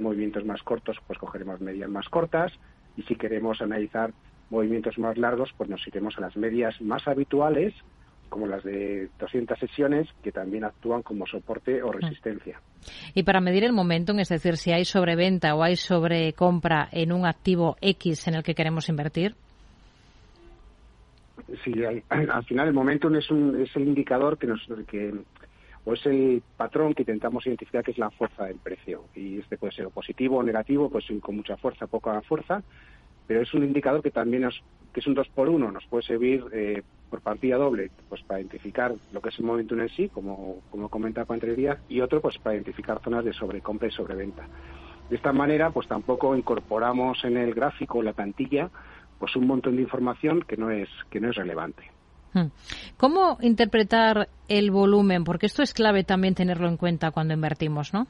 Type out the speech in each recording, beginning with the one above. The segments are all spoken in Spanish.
movimientos más cortos, pues cogeremos medias más cortas y si queremos analizar movimientos más largos, pues nos iremos a las medias más habituales, como las de 200 sesiones, que también actúan como soporte o resistencia. Y para medir el momentum, es decir, si hay sobreventa o hay sobrecompra en un activo X en el que queremos invertir. Sí, al, final el momentum es, un, es el indicador que nos que o es el patrón que intentamos identificar que es la fuerza del precio. Y este puede ser positivo o negativo, pues con mucha fuerza, poca fuerza, pero es un indicador que también es, que es un 2 por 1 nos puede servir eh, por partida doble, pues para identificar lo que es el momento en sí, como, como comenta Díaz, y otro pues para identificar zonas de sobrecompra y sobreventa. De esta manera, pues tampoco incorporamos en el gráfico, la plantilla, pues un montón de información que no es, que no es relevante. ¿Cómo interpretar el volumen? Porque esto es clave también tenerlo en cuenta cuando invertimos, ¿no?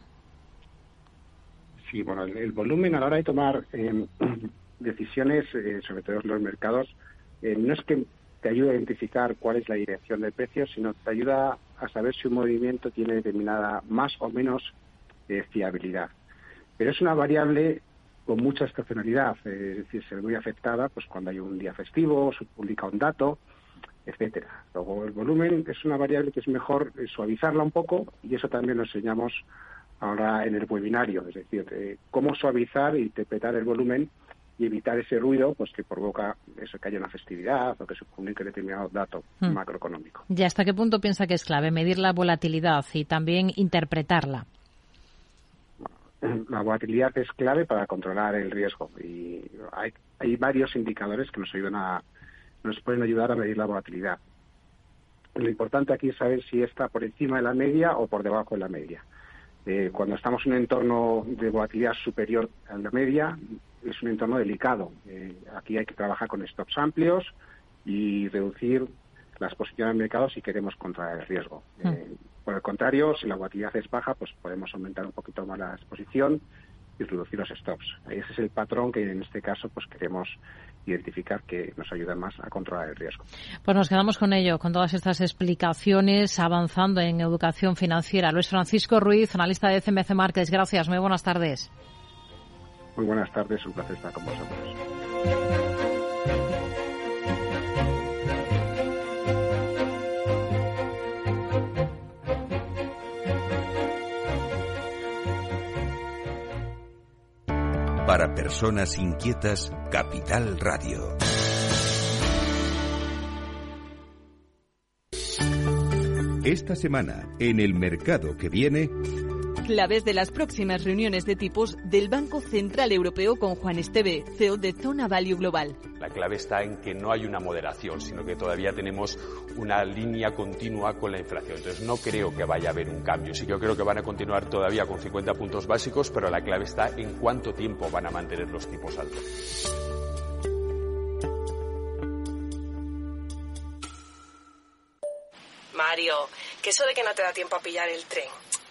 Sí, bueno, el, volumen a la hora de tomar eh, decisiones, eh, sobre todo en los mercados, eh, no es que te ayude a identificar cuál es la dirección del precio, sino te ayuda a saber si un movimiento tiene determinada más o menos eh, fiabilidad. Pero es una variable con mucha estacionalidad, es decir, se ve muy afectada pues cuando hay un día festivo, se publica un dato, etcétera. Luego el volumen es una variable que es mejor suavizarla un poco y eso también lo enseñamos ahora en el webinario, es decir, cómo suavizar e interpretar el volumen y evitar ese ruido pues que provoca eso que haya una festividad o que se comunique determinado dato hmm. macroeconómico. ¿Y hasta qué punto piensa que es clave medir la volatilidad y también interpretarla? La volatilidad es clave para controlar el riesgo y hay, hay varios indicadores que nos ayudan a nos pueden ayudar a medir la volatilidad. Lo importante aquí es saber si está por encima de la media o por debajo de la media. Eh, cuando estamos en un entorno de volatilidad superior a la media, es un entorno delicado. Eh, aquí hay que trabajar con stops amplios y reducir las posiciones en mercado si queremos controlar el riesgo. Hmm. Eh, por el contrario, si la volatilidad es baja, pues podemos aumentar un poquito más la exposición y reducir los stops. Ese es el patrón que en este caso pues queremos identificar que nos ayuda más a controlar el riesgo. Pues nos quedamos con ello, con todas estas explicaciones, avanzando en educación financiera. Luis Francisco Ruiz, analista de CMC Markets. Gracias, muy buenas tardes. Muy buenas tardes, un placer estar con vosotros. Para personas inquietas, Capital Radio. Esta semana, en el mercado que viene... Claves de las próximas reuniones de tipos del Banco Central Europeo con Juan Esteve, CEO de Zona Value Global. La clave está en que no hay una moderación, sino que todavía tenemos una línea continua con la inflación. Entonces no creo que vaya a haber un cambio. Sí que yo creo que van a continuar todavía con 50 puntos básicos, pero la clave está en cuánto tiempo van a mantener los tipos altos. Mario, que eso de que no te da tiempo a pillar el tren.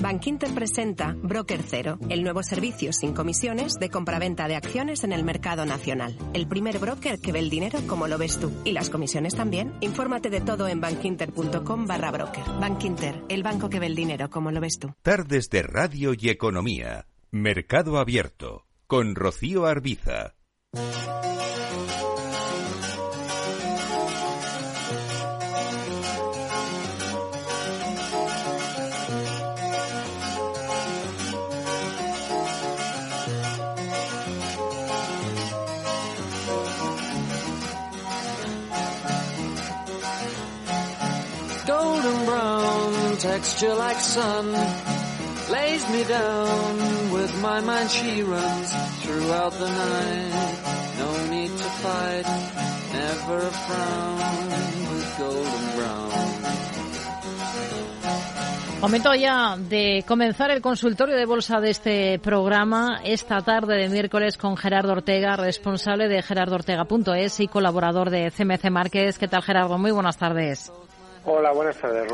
Bankinter presenta Broker Cero, el nuevo servicio sin comisiones de compraventa de acciones en el mercado nacional. El primer broker que ve el dinero como lo ves tú. Y las comisiones también. Infórmate de todo en bankinter.com barra broker. Bankinter, el banco que ve el dinero como lo ves tú. Tardes de Radio y Economía. Mercado Abierto. Con Rocío Arbiza. Texture like sun lays me down with my mind she runs throughout the night no need to fight never a frown with golden brown Momento ya de comenzar el consultorio de bolsa de este programa esta tarde de miércoles con Gerardo Ortega, responsable de gerardoortega.es y colaborador de CMC Márquez. ¿Qué tal Gerardo? Muy buenas tardes. Hola, buenas tardes.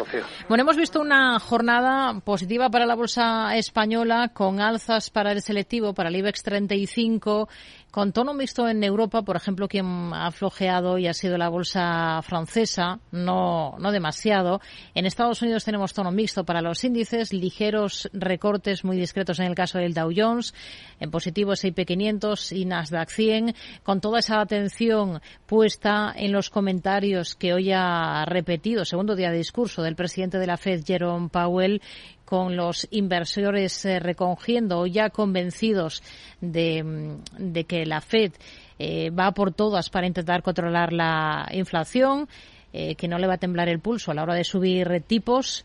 Bueno, hemos visto una jornada positiva para la bolsa española con alzas para el selectivo, para el IBEX 35 con tono mixto en Europa, por ejemplo, quien ha flojeado y ha sido la bolsa francesa, no, no demasiado. En Estados Unidos tenemos tono mixto para los índices, ligeros recortes muy discretos en el caso del Dow Jones, en positivo S&P 500 y Nasdaq 100, con toda esa atención puesta en los comentarios que hoy ha repetido, segundo día de discurso del presidente de la Fed, Jerome Powell, con los inversores eh, recogiendo o ya convencidos de, mm, que la Fed eh, va por todas para intentar controlar la inflación, eh, que no le va a temblar el pulso a la hora de subir tipos.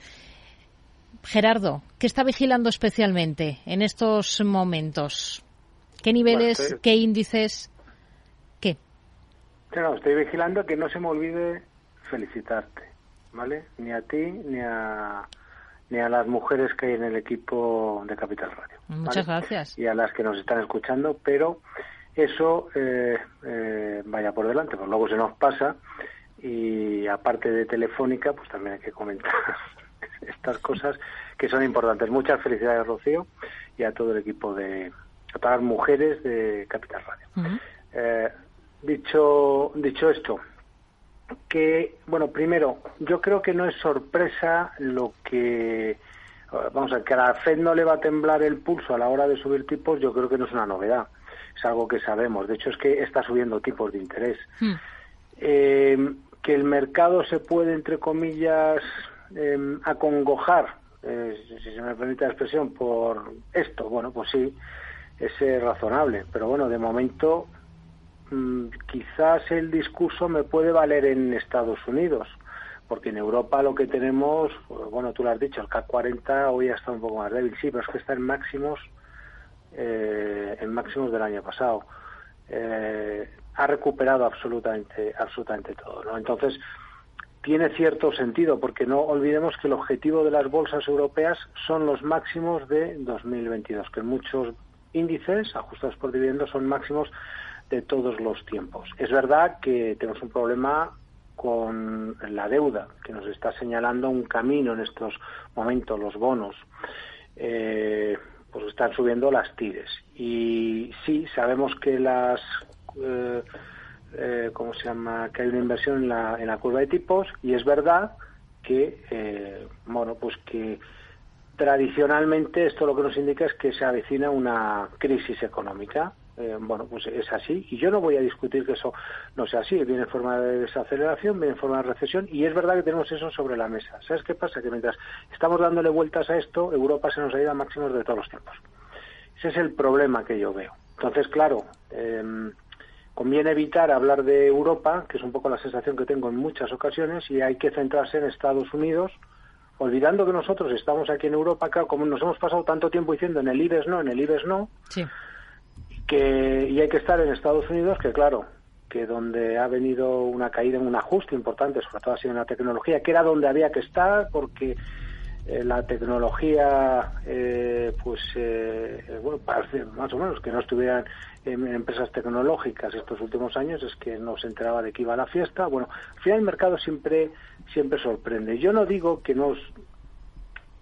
Gerardo, ¿qué está vigilando especialmente en estos momentos? ¿Qué niveles, qué índices, qué? estoy vigilando que no se me olvide felicitarte, ¿vale? Ni a ti ni a ni a las mujeres que hay en el equipo de Capital Radio. Muchas gracias. Y a las que nos están escuchando, pero eso eh, eh, vaya por delante, pues luego se nos pasa y aparte de Telefónica, pues también hay que comentar estas cosas que son importantes. Muchas felicidades, Rocío, y a todo el equipo de, a todas las mujeres de Capital Radio. Eh, dicho, dicho esto, que, bueno, primero, yo creo que no es sorpresa lo que, vamos a que a la Fed no le va a temblar el pulso a la hora de subir tipos, yo creo que no es una novedad, es algo que sabemos. De hecho, es que está subiendo tipos de interés. Hmm. Eh, que el mercado se puede, entre comillas, em, acongojar, eh, si se me permite la expresión, por esto, bueno, pues sí, es eh, razonable. Pero bueno, de momento quizás el discurso me puede valer en Estados Unidos, porque en Europa lo que tenemos, bueno, tú lo has dicho, el CAC 40 hoy ha estado un poco más débil, sí, pero es que está en máximos, eh, en máximos del año pasado. Eh, ha recuperado absolutamente, absolutamente todo, ¿no? Entonces, tiene cierto sentido, porque no olvidemos que el objetivo de las bolsas europeas son los máximos de 2022, que muchos índices ajustados por dividendos son máximos de todos los tiempos. Es verdad que tenemos un problema con la deuda, que nos está señalando un camino en estos momentos, los bonos. Eh, pues están subiendo las tires. Y sí, sabemos que las. Eh, eh, ¿Cómo se llama? Que hay una inversión en la, en la curva de tipos, y es verdad que, eh, bueno, pues que tradicionalmente esto lo que nos indica es que se avecina una crisis económica eh, bueno, pues es así. Y yo no voy a discutir que eso no sea así. Viene en forma de desaceleración, viene en forma de recesión, y es verdad que tenemos eso sobre la mesa. ¿Sabes qué pasa? Que mientras estamos dándole vueltas a esto, Europa se nos ha ido a máximos de todos los tiempos. Ese es el problema que yo veo. Entonces, claro, em, conviene evitar hablar de Europa, que es un poco la sensación que tengo en muchas ocasiones, y hay que centrarse en Estados Unidos, olvidando que nosotros estamos aquí en Europa, como nos hemos pasado tanto tiempo diciendo en el IBES no, en el IBES no, sí que y hay que estar en Estados Unidos, que claro, que donde ha venido una caída en un ajuste importante, sobre todo ha sido en la tecnología, que era donde había que estar, porque eh, la tecnología, eh, pues, eh, bueno, parece más o menos que no estuvieran en, empresas tecnológicas estos últimos años, es que no se enteraba de que iba a la fiesta. Bueno, al final el mercado siempre, siempre sorprende. Yo no digo que no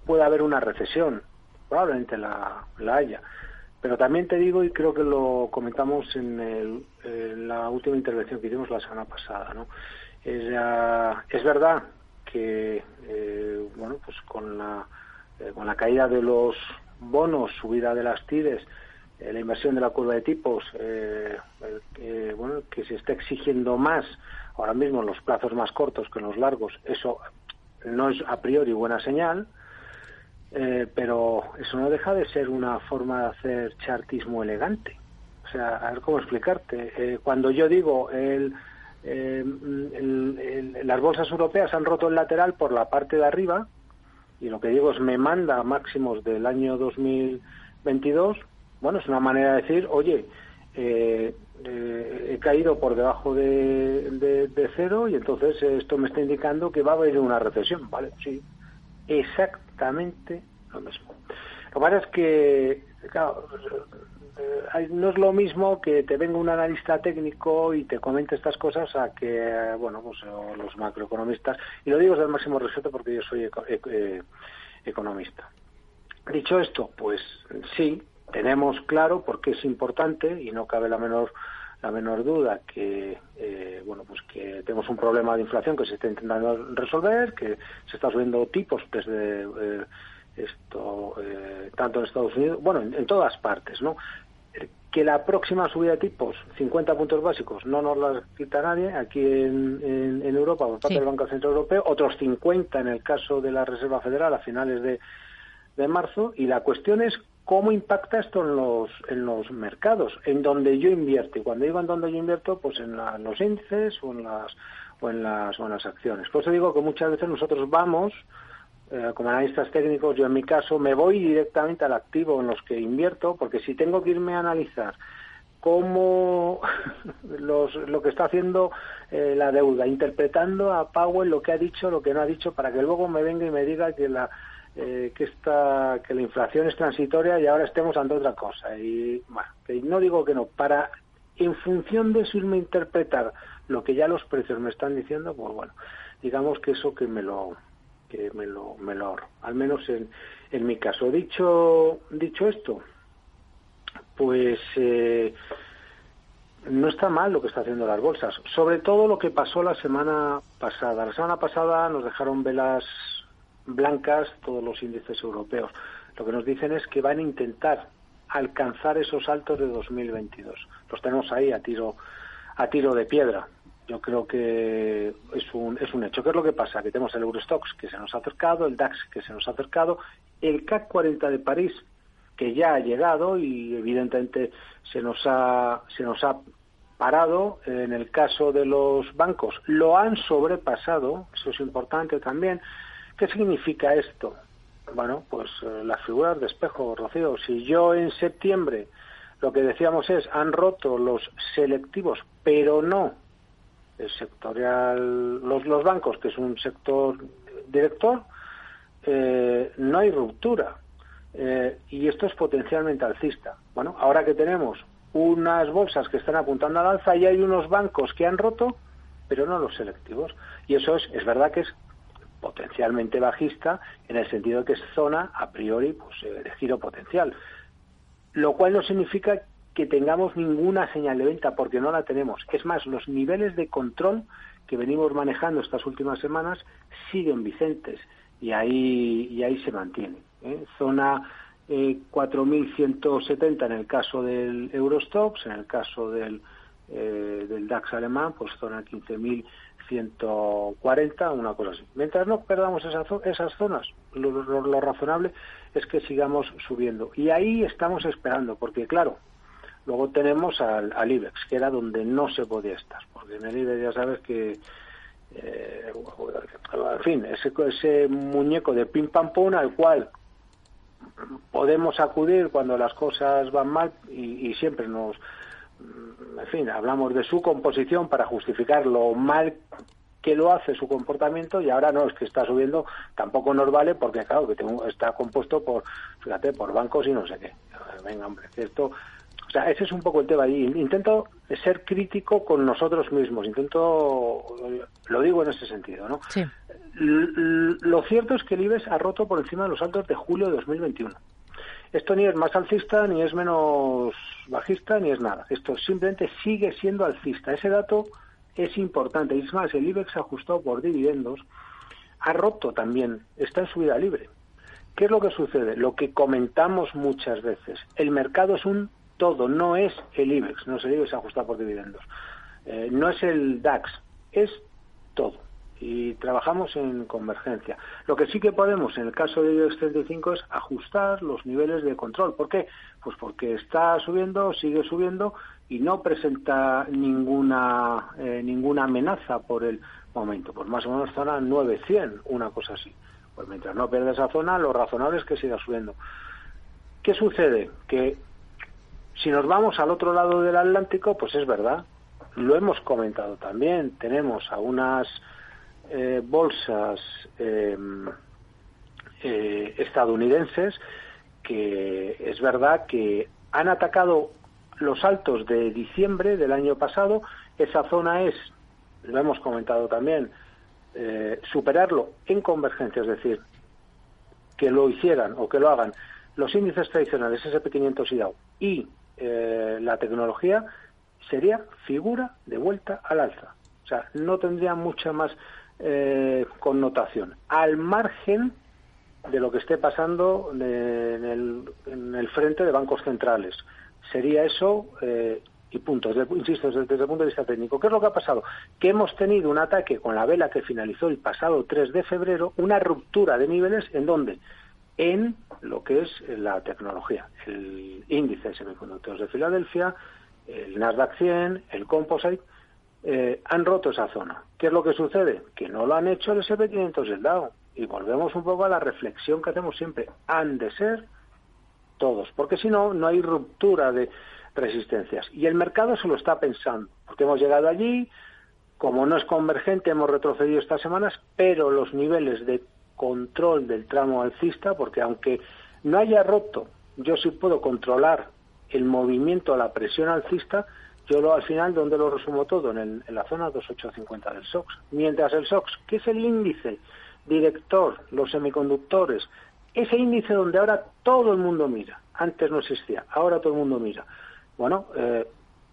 pueda haber una recesión, probablemente la, la haya, pero también te digo, y creo que lo comentamos en, la última intervención que hicimos la semana pasada, ¿no? Es, es verdad que, eh, bueno, pues con la, eh, con la caída de los bonos, subida de las TIDES, eh, la inversión de la curva de tipos, bueno, que se está exigiendo más ahora mismo en los plazos más cortos que en los largos, eso no es a priori buena señal, eh, pero eso no deja de ser una forma de hacer chartismo elegante. O sea, a ver cómo explicarte. Eh, cuando yo digo eh, el, las bolsas europeas han roto el lateral por la parte de arriba, y lo que digo es me manda máximos del año 2022, bueno, es una manera de decir, oye, he caído por debajo de, de, cero y entonces esto me está indicando que va a haber una recesión, ¿vale? Sí, exacto exactamente lo mismo. Lo que pasa es que, claro, eh, no es lo mismo que te venga un analista técnico y te comente estas cosas a que, bueno, pues los macroeconomistas, y lo digo desde el máximo respeto porque yo soy eh, economista. Dicho esto, pues sí, tenemos claro por qué es importante y no cabe la menor la menor duda que eh, bueno pues que tenemos un problema de inflación que se está intentando resolver que se está subiendo tipos desde eh, esto eh, tanto en Estados Unidos bueno en, todas partes no que la próxima subida de tipos 50 puntos básicos no nos la quita nadie aquí en, en, Europa por parte del Banco Central Europeo otros 50 en el caso de la Reserva Federal a finales de de marzo y la cuestión es cómo impacta esto en los, en los mercados, en donde yo invierto. Y cuando digo en donde yo invierto, pues en, los índices o en las, o en las, o en las acciones. Por eso digo que muchas veces nosotros vamos, eh, como analistas técnicos, yo en mi caso, me voy directamente al activo en los que invierto, porque si tengo que irme a analizar cómo los, lo que está haciendo eh, la deuda, interpretando a Powell lo que ha dicho, lo que no ha dicho, para que luego me venga y me diga que la eh, que esta que la inflación es transitoria y ahora estemos ante otra cosa y bueno no digo que no para en función de eso irme a interpretar lo que ya los precios me están diciendo pues bueno digamos que eso que me lo que me lo me lo ahorro al menos en, en mi caso dicho dicho esto pues eh, no está mal lo que está haciendo las bolsas, sobre todo lo que pasó la semana pasada. La semana pasada nos dejaron velas blancas todos los índices europeos. Lo que nos dicen es que van a intentar alcanzar esos altos de 2022. Los tenemos ahí a tiro a tiro de piedra. Yo creo que es un, es un hecho. ¿Qué es lo que pasa? Que tenemos el Eurostox que se nos ha acercado, el DAX que se nos ha acercado, el CAC 40 de París que ya ha llegado y evidentemente se nos ha, se nos ha parado. En el caso de los bancos lo han sobrepasado, eso es importante también. ¿Qué significa esto? Bueno, pues eh, las figuras de espejo, Rocío. Si yo en septiembre lo que decíamos es han roto los selectivos, pero no el sectorial, los, los bancos, que es un sector director, eh, no hay ruptura. Eh, y esto es potencialmente alcista. Bueno, ahora que tenemos unas bolsas que están apuntando al alza y hay unos bancos que han roto, pero no los selectivos. Y eso es, es verdad que es potencialmente bajista en el sentido de que es zona a priori pues, de giro potencial. Lo cual no significa que tengamos ninguna señal de venta, porque no la tenemos. Es más, los niveles de control que venimos manejando estas últimas semanas siguen vicentes y ahí, y ahí se mantiene. ¿eh? Zona eh, 4.170 en el caso del Eurostox, en el caso del, eh, del DAX alemán, pues zona 15.000 140, una cosa así. Mientras no perdamos esas, esas zonas, lo, razonable es que sigamos subiendo. Y ahí estamos esperando, porque claro, luego tenemos al, IBEX, que era donde no se podía estar, porque en el IBEX ya sabes que, eh, en fin, ese, ese muñeco de pim pam pum al cual podemos acudir cuando las cosas van mal y, y siempre nos en fin, hablamos de su composición para justificar lo mal que lo hace su comportamiento y ahora no, es que está subiendo, tampoco nos vale porque, claro, que está compuesto por, fíjate, por bancos y no sé qué. Venga, hombre, esto, o sea, ese es un poco el tema. Y intento ser crítico con nosotros mismos, intento, lo digo en ese sentido, ¿no? Sí. Lo cierto es que el IBEX ha roto por encima de los altos de julio de 2021. Esto ni es más alcista, ni es menos bajista, ni es nada. Esto simplemente sigue siendo alcista. Ese dato es importante. Y es más, el IBEX ajustado por dividendos ha roto también, está en subida libre. ¿Qué es lo que sucede? Lo que comentamos muchas veces. El mercado es un todo, no es el IBEX, no es el IBEX ajustado por dividendos. Eh, no es el DAX, es todo y trabajamos en convergencia. Lo que sí que podemos en el caso de IBEX 35 es ajustar los niveles de control. ¿Por qué? Pues porque está subiendo, sigue subiendo y no presenta ninguna eh, ninguna amenaza por el momento. Pues más o menos zona 900, una cosa así. Pues mientras no pierda esa zona, lo razonable es que siga subiendo. ¿Qué sucede? Que si nos vamos al otro lado del Atlántico, pues es verdad, lo hemos comentado también, tenemos a unas eh, bolsas em, eh, estadounidenses que es verdad que han atacado los altos de diciembre del año pasado. Esa zona es, lo hemos comentado también, eh, superarlo en convergencia, es decir, que lo hicieran o que lo hagan los índices tradicionales, SP500 y Dow, y eh, la tecnología, sería figura de vuelta al alza. O sea, no tendría mucha más eh, connotación. Al margen de lo que esté pasando en el, frente de bancos centrales. Sería eso eh, y punto. insisto, desde, el punto de vista técnico. ¿Qué es lo que ha pasado? Que hemos tenido un ataque con la vela que finalizó el pasado 3 de febrero, una ruptura de niveles en donde en lo que es la tecnología, el índice de semiconductores de Filadelfia, el Nasdaq 100, el Composite, eh, han roto esa zona. ¿Qué es lo que sucede? Que no lo han hecho el SP500 y el Dow. Y volvemos un poco a la reflexión que hacemos siempre. Han de ser todos, porque si no, no hay ruptura de resistencias. Y el mercado se lo está pensando, porque hemos llegado allí, como no es convergente, hemos retrocedido estas semanas, pero los niveles de control del tramo alcista, porque aunque no haya roto, yo sí puedo controlar el movimiento la presión alcista, yo lo, al final, donde lo resumo todo? En, en la zona 2850 del SOX. Mientras el SOX, que es el índice director, los semiconductores, ese índice donde ahora todo el mundo mira, antes no existía, ahora todo el mundo mira. Bueno, eh,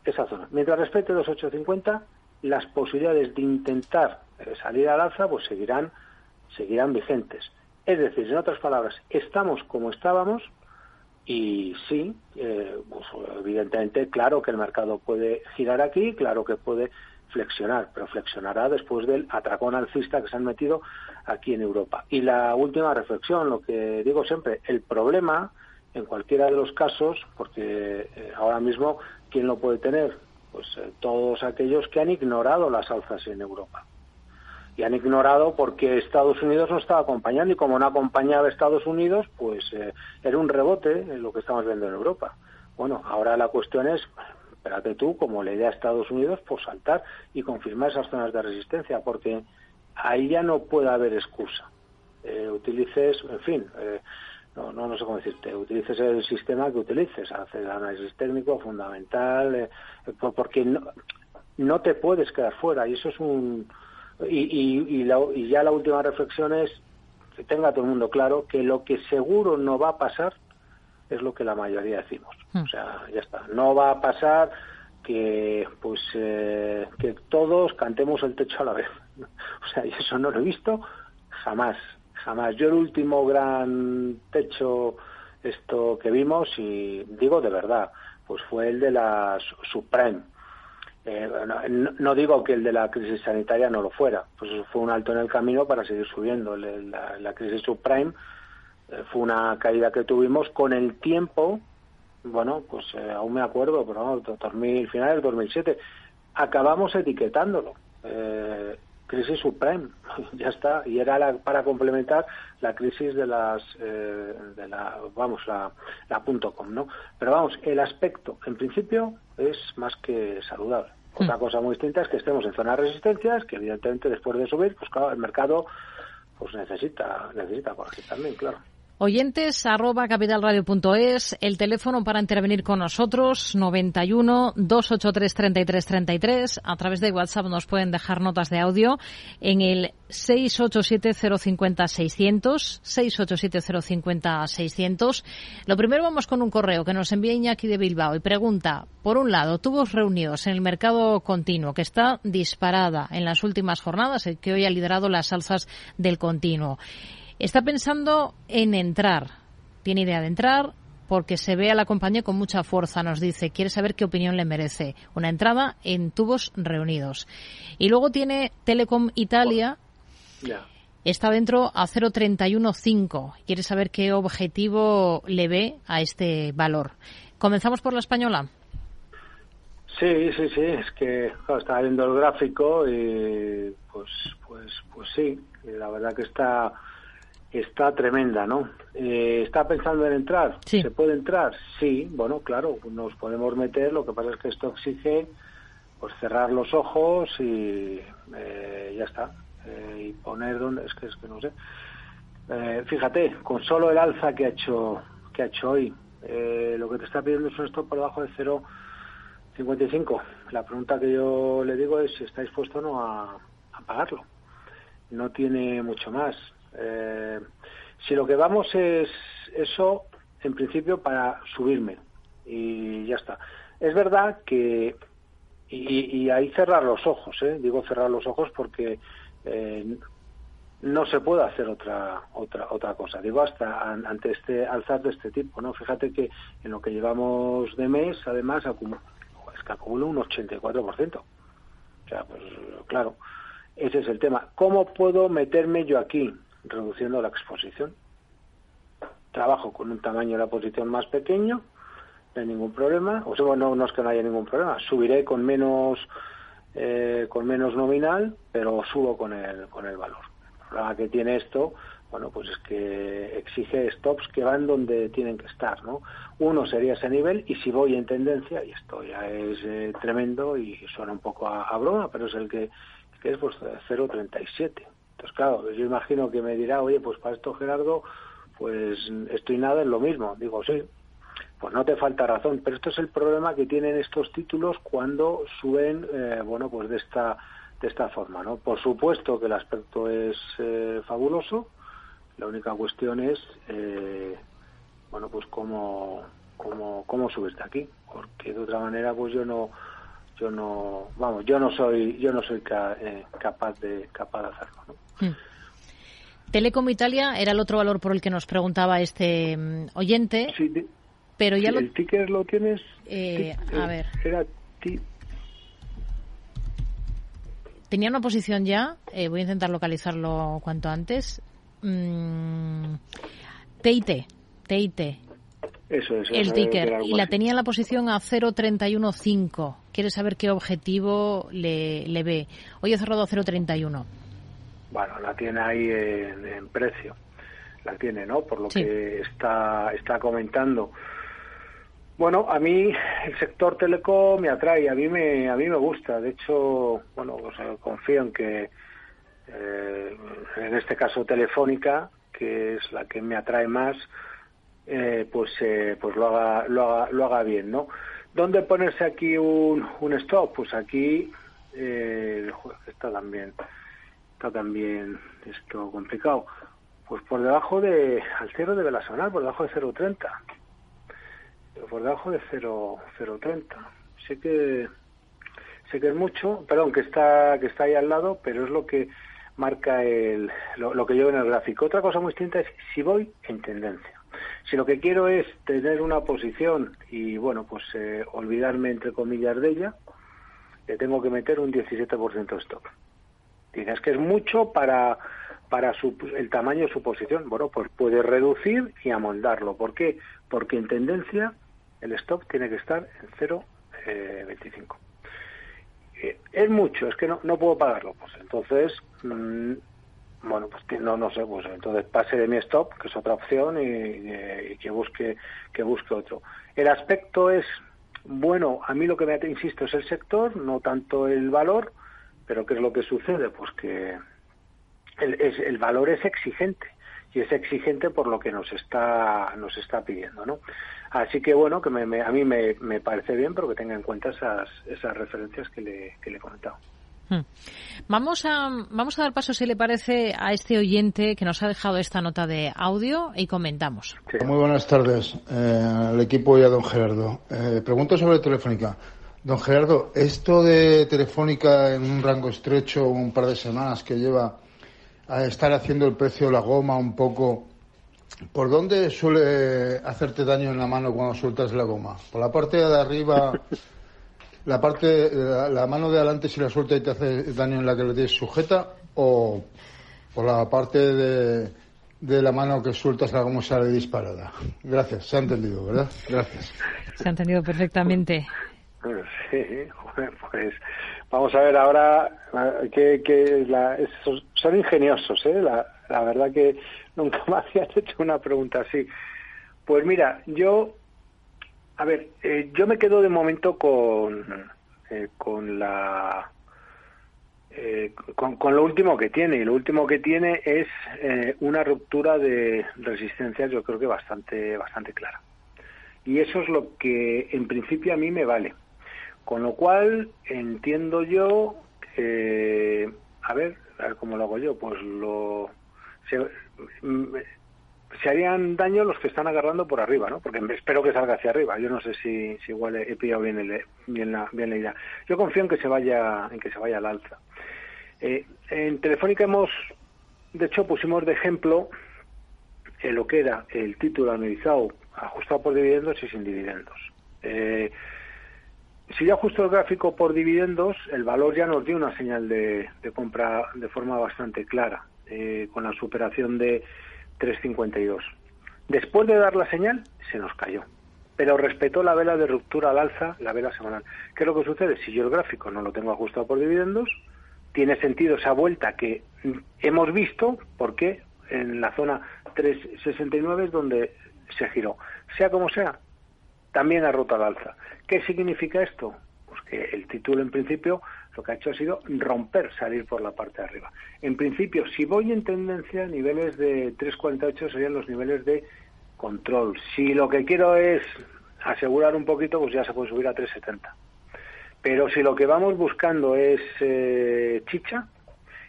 esa zona. Mientras respecte los 850, las posibilidades de intentar eh, salir al alza pues seguirán, seguirán vigentes. Es decir, en otras palabras, estamos como estábamos y sí, eh, pues, evidentemente, claro que el mercado puede girar aquí, claro que puede flexionar, pero flexionará después del atracón alcista que se han metido aquí en Europa. Y la última reflexión, lo que digo siempre, el problema en cualquiera de los casos, porque eh, ahora mismo, ¿quién lo puede tener? Pues eh, todos aquellos que han ignorado las alzas en Europa. Y han ignorado porque Estados Unidos no estaba acompañando y como no acompañaba Estados Unidos, pues eh, era un rebote lo que estamos viendo en Europa. Bueno, ahora la cuestión es, espérate tú, como le dé a Estados Unidos, pues saltar y confirmar esas zonas de resistencia, porque ahí ya no puede haber excusa. Eh, utilices, en fin, eh, no, no, no sé cómo decirte, utilices el sistema que utilices, haces análisis técnico fundamental, eh, porque no, no te puedes quedar fuera y eso es un... Y, y, y, la, y ya la última reflexión es que tenga todo el mundo claro que lo que seguro no va a pasar es lo que la mayoría decimos. Hmm. O sea, ya está. No va a pasar que pues eh, que todos cantemos el techo a la vez. O sea, y eso no lo he visto jamás, jamás. Yo el último gran techo esto que vimos y digo de verdad, pues fue el de la subprime. Eh, no, digo que el de la crisis sanitaria no lo fuera, pues eso fue un alto en el camino para seguir subiendo. La, la crisis subprime eh, fue una caída que tuvimos con el tiempo bueno, pues eh, aún me acuerdo, pero no, 2000, finales del 2007, acabamos etiquetándolo. Crisis subprime, ya está, y era la, para complementar la crisis de las, eh, de la, vamos, la, la punto .com, ¿no? Pero vamos, el aspecto, en principio, es más que saludable. Hmm. Otra cosa muy distinta es que estemos en zonas de resistencias, que evidentemente después de subir, pues claro, el mercado pues necesita, necesita corregir también, claro. Oyentes arroba capitalradio.es, el teléfono para intervenir con nosotros 91 283 33 33. A través de WhatsApp nos pueden dejar notas de audio en el 687 050 600 687 050 600. Lo primero vamos con un correo que nos envía Iñaki de Bilbao y pregunta, por un lado, tubos reunidos en el mercado continuo que está disparada en las últimas jornadas, el que hoy ha liderado las alzas del continuo. Está pensando en entrar. Tiene idea de entrar porque se ve a la compañía con mucha fuerza, nos dice. Quiere saber qué opinión le merece. Una entrada en tubos reunidos. Y luego tiene Telecom Italia. Está dentro a 0,315. Quiere saber qué objetivo le ve a este valor. Comenzamos por la española. Sí, sí, sí, es que está viendo el gráfico y pues, pues, pues sí, la verdad que está está tremenda, ¿no? Eh, ¿Está pensando en entrar? ¿Se puede entrar? Sí, bueno, claro, nos podemos meter, lo que pasa es que esto exige pues cerrar los ojos y eh, ya está. Eh, y poner donde, es que, es que no sé. Eh, fíjate, con solo el alza que ha hecho que ha hecho hoy, eh, lo que te está pidiendo es un stop por debajo de 0,55. La pregunta que yo le digo es si está dispuesto o no a, pagarlo. No tiene mucho más. Eh, si lo que vamos es eso, en principio, para subirme y ya está. Es verdad que y, ahí cerrar los ojos, ¿eh? digo cerrar los ojos porque eh, no se puede hacer otra otra otra cosa. Digo hasta ante este alzar de este tipo, ¿no? Fíjate que en lo que llevamos de mes, además es que acumula un 84%. O sea, pues claro, ese es el tema. ¿Cómo puedo meterme yo aquí reduciendo la exposición? Trabajo con un tamaño de la posición más pequeño no hay ningún problema. O sea, no, es que no haya ningún problema. Subiré con menos eh, con menos nominal, pero subo con el con el valor. El problema que tiene esto, bueno, pues es que exige stops que van donde tienen que estar, ¿no? Uno sería ese nivel y si voy en tendencia, y esto ya es eh, tremendo y suena un poco a, broma, pero es el que, que es pues 0.37. Entonces, claro, yo imagino que me dirá, oye, pues para esto Gerardo, pues estoy nada en lo mismo. Digo, sí, pues no te falta razón, pero esto es el problema que tienen estos títulos cuando suben, eh, bueno, pues de esta de esta forma, ¿no? Por supuesto que el aspecto es eh, fabuloso, la única cuestión es, eh, bueno, pues cómo, cómo, cómo subes de aquí, porque de otra manera, pues yo no, yo no, vamos, yo no soy, yo no soy capaz de capaz de hacerlo, ¿no? Hmm. Telecom Italia era el otro valor por el que nos preguntaba este mm, oyente. Sí, pero ya ¿El ticker lo tienes? Eh, a ver. Era Tenía una posición ya, eh, voy a intentar localizarlo cuanto antes. Mm, TIT, TIT. Eso, es. El ticker. Y la tenía en la posición a 0.315. Quiere saber qué objetivo le, le ve. Hoy he cerrado a 0.31. Bueno, la tiene ahí en, precio. La tiene, ¿no? Por lo que está, está comentando. Bueno, a mí el sector telecom me atrae, a mí me, a mí me gusta. De hecho, bueno, pues, eh, confío en que, eh, en este caso Telefónica, que es la que me atrae más, eh, pues, pues lo haga, lo haga, lo haga bien, ¿no? ¿Dónde ponerse aquí un, un stop? Pues aquí está también, está también esto complicado. Pues por debajo de, al cero de Velasonal, por debajo de 0.30 por debajo de 0,030. Sé que sé que es mucho, perdón, que está que está ahí al lado, pero es lo que marca el, lo, que llevo en el gráfico. Otra cosa muy distinta es si voy en tendencia. Si lo que quiero es tener una posición y, bueno, pues eh, olvidarme, entre comillas, de ella, le tengo que meter un 17% de stock. Dices que es mucho para, para su, el tamaño de su posición. Bueno, pues puede reducir y amoldarlo. ¿Por qué? Porque en tendencia el stop tiene que estar en 0,25. Eh, eh, es mucho, es que no, no puedo pagarlo. Pues entonces, mm, bueno, pues no, no sé, pues entonces pase de mi stop, que es otra opción, y, que busque que busque otro. El aspecto es, bueno, a mí lo que me insisto es el sector, no tanto el valor, pero ¿qué es lo que sucede? Pues que el, el valor es exigente y es exigente por lo que nos está nos está pidiendo, ¿no? Así que bueno, que a mí me, parece bien, pero que tenga en cuenta esas, esas referencias que le, que le he comentado. Hmm. Vamos a, vamos a dar paso, si le parece, a este oyente que nos ha dejado esta nota de audio y comentamos. Muy buenas tardes eh, al equipo y a don Gerardo. Eh, pregunto sobre Telefónica. Don Gerardo, esto de Telefónica en un rango estrecho, un par de semanas que lleva a estar haciendo el precio de la goma un poco ¿Por dónde suele hacerte daño en la mano cuando sueltas la goma? ¿Por la parte de arriba, la parte, la, mano de adelante si la suelta y te hace daño en la que le tienes sujeta? ¿O por la parte de, de la mano que sueltas la goma sale disparada? Gracias, se ha entendido, ¿verdad? Gracias. Se ha entendido perfectamente. Sí, pues vamos a ver ahora que, que son ingeniosos, ¿eh? La, la verdad que nunca me habías hecho una pregunta así. Pues mira, yo, a ver, eh, yo me quedo de momento con, eh, con la, eh, con, con, lo último que tiene. Y lo último que tiene es eh, una ruptura de resistencias, yo creo que bastante, bastante clara. Y eso es lo que en principio a mí me vale. Con lo cual entiendo yo, eh, a ver, a ver cómo lo hago yo, pues lo se, se harían daño los que están agarrando por arriba, ¿no? Porque espero que salga hacia arriba. Yo no sé si, si igual he pillado bien, el, bien, la, bien la idea. Yo confío en que se vaya, en que se vaya al alza. Eh, en Telefónica hemos, de hecho, pusimos de ejemplo eh, lo que era el título analizado ajustado por dividendos y sin dividendos. Eh, si yo ajusto el gráfico por dividendos, el valor ya nos dio una señal de, de compra de forma bastante clara, eh, con la superación de 3.52. Después de dar la señal, se nos cayó. Pero respetó la vela de ruptura al alza, la vela semanal. ¿Qué es lo que sucede? Si yo el gráfico no lo tengo ajustado por dividendos, tiene sentido esa vuelta que hemos visto, porque en la zona 369 es donde se giró. Sea como sea, también ha roto al alza. ¿Qué significa esto? Pues que el título en principio lo que ha hecho ha sido romper, salir por la parte de arriba. En principio, si voy en tendencia, niveles de 3.48 serían los niveles de control. Si lo que quiero es asegurar un poquito, pues ya se puede subir a 3.70. Pero si lo que vamos buscando es eh, chicha,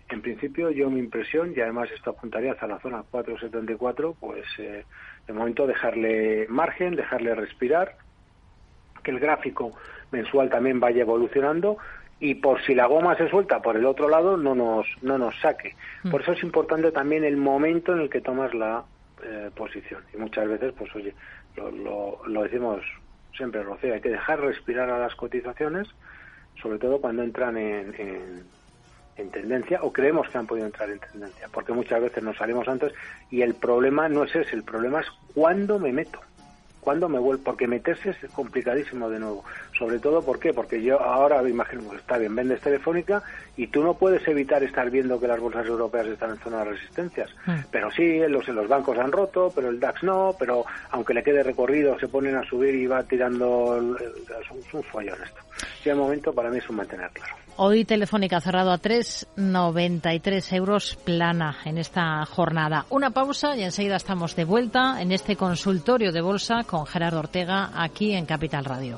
en principio yo mi impresión, y además esto apuntaría hasta la zona 4.74, pues eh, de momento dejarle margen, dejarle respirar, que el gráfico mensual también vaya evolucionando y por si la goma se suelta por el otro lado no nos no nos saque. Mm. Por eso es importante también el momento en el que tomas la eh, posición y muchas veces pues oye lo, lo, decimos siempre Rocío hay que dejar respirar a las cotizaciones sobre todo cuando entran en, en, en tendencia o creemos que han podido entrar en tendencia porque muchas veces nos salimos antes y el problema no es ese el problema es cuándo me meto cuando me vuelvo, porque meterse es complicadísimo de nuevo. Sobre todo, ¿por qué? Porque yo ahora, imagino, pues está bien, vendes telefónica y tú no puedes evitar estar viendo que las bolsas europeas están en zona de resistencias. Hmm. Pero sí, los, los bancos han roto, pero el DAX no, pero aunque le quede recorrido, se ponen a subir y va tirando. Es un, follón esto. Sí, el momento para mí es un mantener claro. Hoy Telefónica cerrado a 3,93 euros plana en esta jornada. Una pausa y enseguida estamos de vuelta en este consultorio de bolsa con Gerardo Ortega aquí en Capital Radio.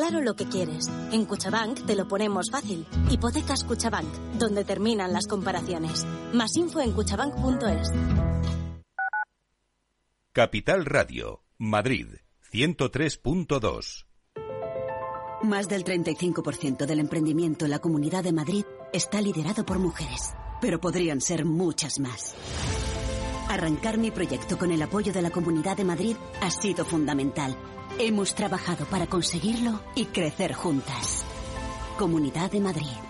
claro lo que quieres. En Cuchabank te lo ponemos fácil. Hipotecas Cuchabank, donde terminan las comparaciones. Más info en cuchabank.es. Capital Radio, Madrid, 103.2. Más del 35% del emprendimiento en la Comunidad de Madrid está liderado por mujeres, pero podrían ser muchas más. Arrancar mi proyecto con el apoyo de la Comunidad de Madrid ha sido fundamental Hemos trabajado para conseguirlo y crecer juntas. Comunidad de Madrid.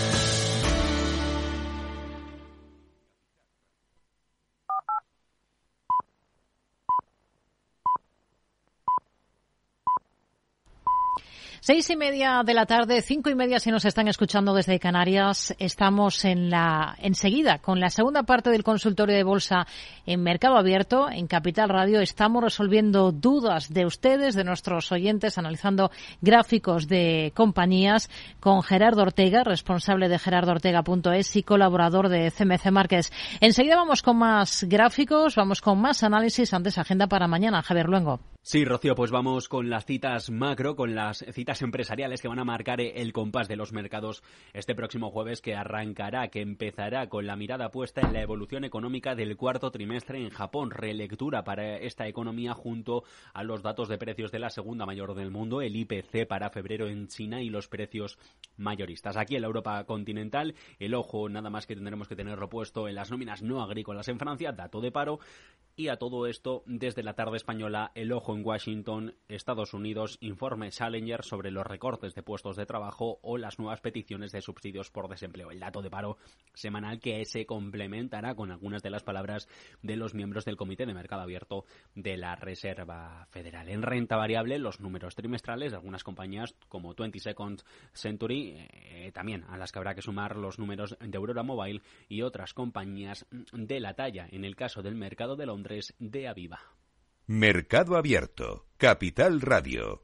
Seis y media de la tarde, cinco y media si nos están escuchando desde Canarias. Estamos en la, enseguida con la segunda parte del consultorio de bolsa en Mercado Abierto, en Capital Radio. Estamos resolviendo dudas de ustedes, de nuestros oyentes, analizando gráficos de compañías con Gerardo Ortega, responsable de gerardoortega.es y colaborador de CMC Márquez. Enseguida vamos con más gráficos, vamos con más análisis. Antes, agenda para mañana. Javier Luengo. Sí, Rocío, pues vamos con las citas macro, con las citas empresariales que van a marcar el compás de los mercados. Este próximo jueves que arrancará, que empezará con la mirada puesta en la evolución económica del cuarto trimestre en Japón, relectura para esta economía junto a los datos de precios de la segunda mayor del mundo, el IPC para febrero en China y los precios mayoristas. Aquí en la Europa continental, el ojo nada más que tendremos que tenerlo puesto en las nóminas no agrícolas en Francia, dato de paro, y a todo esto desde la tarde española, el ojo en Washington, Estados Unidos, informe Challenger sobre los recortes de puestos de trabajo o las nuevas peticiones de subsidios por desempleo. El dato de paro semanal que se complementará con algunas de las palabras de los miembros del Comité de Mercado Abierto de la Reserva Federal. En renta variable, los números trimestrales de algunas compañías como 22nd Century, eh, también a las que habrá que sumar los números de Aurora Mobile y otras compañías de la talla, en el caso del mercado de Londres, de Aviva. Mercado Abierto, Capital Radio.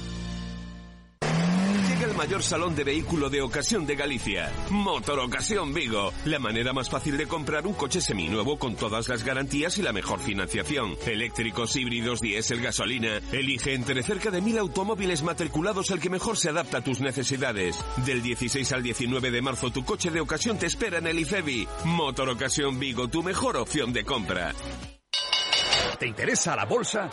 mayor salón de vehículo de ocasión de Galicia. Motor Ocasión Vigo. La manera más fácil de comprar un coche seminuevo con todas las garantías y la mejor financiación. Eléctricos, híbridos, diésel, gasolina. Elige entre cerca de mil automóviles matriculados el que mejor se adapta a tus necesidades. Del 16 al 19 de marzo tu coche de ocasión te espera en el IFEBI. Motor Ocasión Vigo, tu mejor opción de compra. ¿Te interesa la bolsa?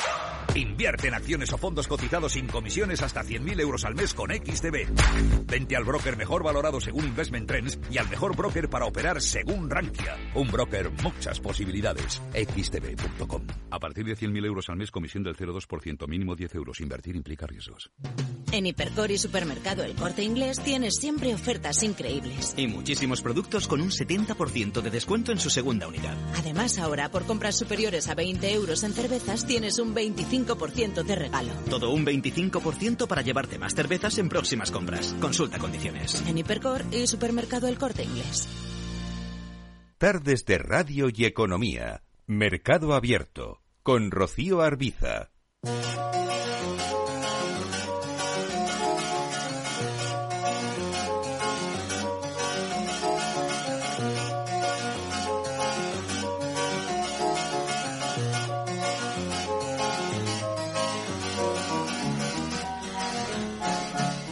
Invierte en acciones o fondos cotizados sin comisiones hasta 100.000 euros al mes con XTB. Vente al broker mejor valorado según Investment Trends y al mejor broker para operar según Rankia. Un broker, muchas posibilidades. XTB.com. A partir de 100.000 euros al mes, comisión del 0,2%, mínimo 10 euros. Invertir implica riesgos. En Hipercor y Supermercado El Corte Inglés tienes siempre ofertas increíbles. Y muchísimos productos con un 70% de descuento en su segunda unidad. Además, ahora por compras superiores a 20 euros en cervezas tienes un 25% de regalo. Todo un 25% para llevarte más cervezas en próximas compras. Consulta condiciones. En Hipercor y Supermercado El Corte Inglés. Tardes de Radio y Economía. Mercado Abierto. Con Rocío Arbiza.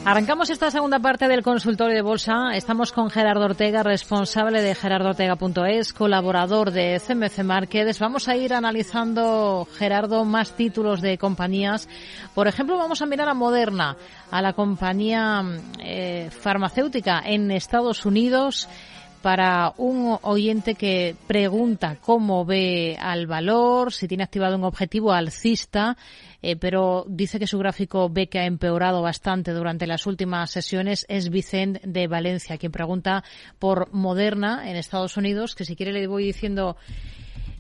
Arrancamos esta segunda parte del consultorio de bolsa. Estamos con Gerardo Ortega, responsable de gerardoortega.es, colaborador de CMC Markets. Vamos a ir analizando, Gerardo, más títulos de compañías. Por ejemplo, vamos a mirar a Moderna, a la compañía eh, farmacéutica en Estados Unidos para un oyente que pregunta cómo ve al valor, si tiene activado un objetivo alcista, eh, pero dice que su gráfico ve que ha empeorado bastante durante las últimas sesiones. Es Vicente de Valencia quien pregunta por Moderna en Estados Unidos, que si quiere le voy diciendo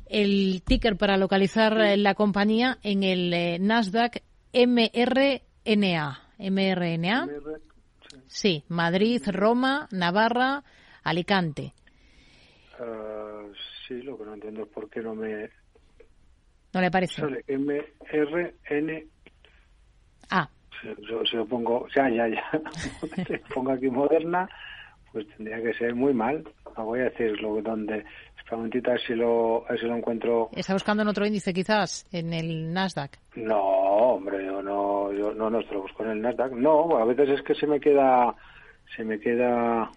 el ticker para localizar eh, la compañía en el eh, Nasdaq MRNA. MRNA. Sí, Madrid, Roma, Navarra, Alicante. Uh, sí, lo que no entiendo es por qué no me... ¿No le parece? Sale M, R, N... Ah. Si, si lo pongo... Ya, ya, ya. pongo aquí moderna, pues tendría que ser muy mal. No voy a decirlo donde... Espera un momentito a ver si lo, a ver si lo encuentro... ¿Está buscando en otro índice quizás? ¿En el Nasdaq? No, hombre, yo no, yo no, no, esto lo busco en el Nasdaq. No, a veces es que se me queda... Se me queda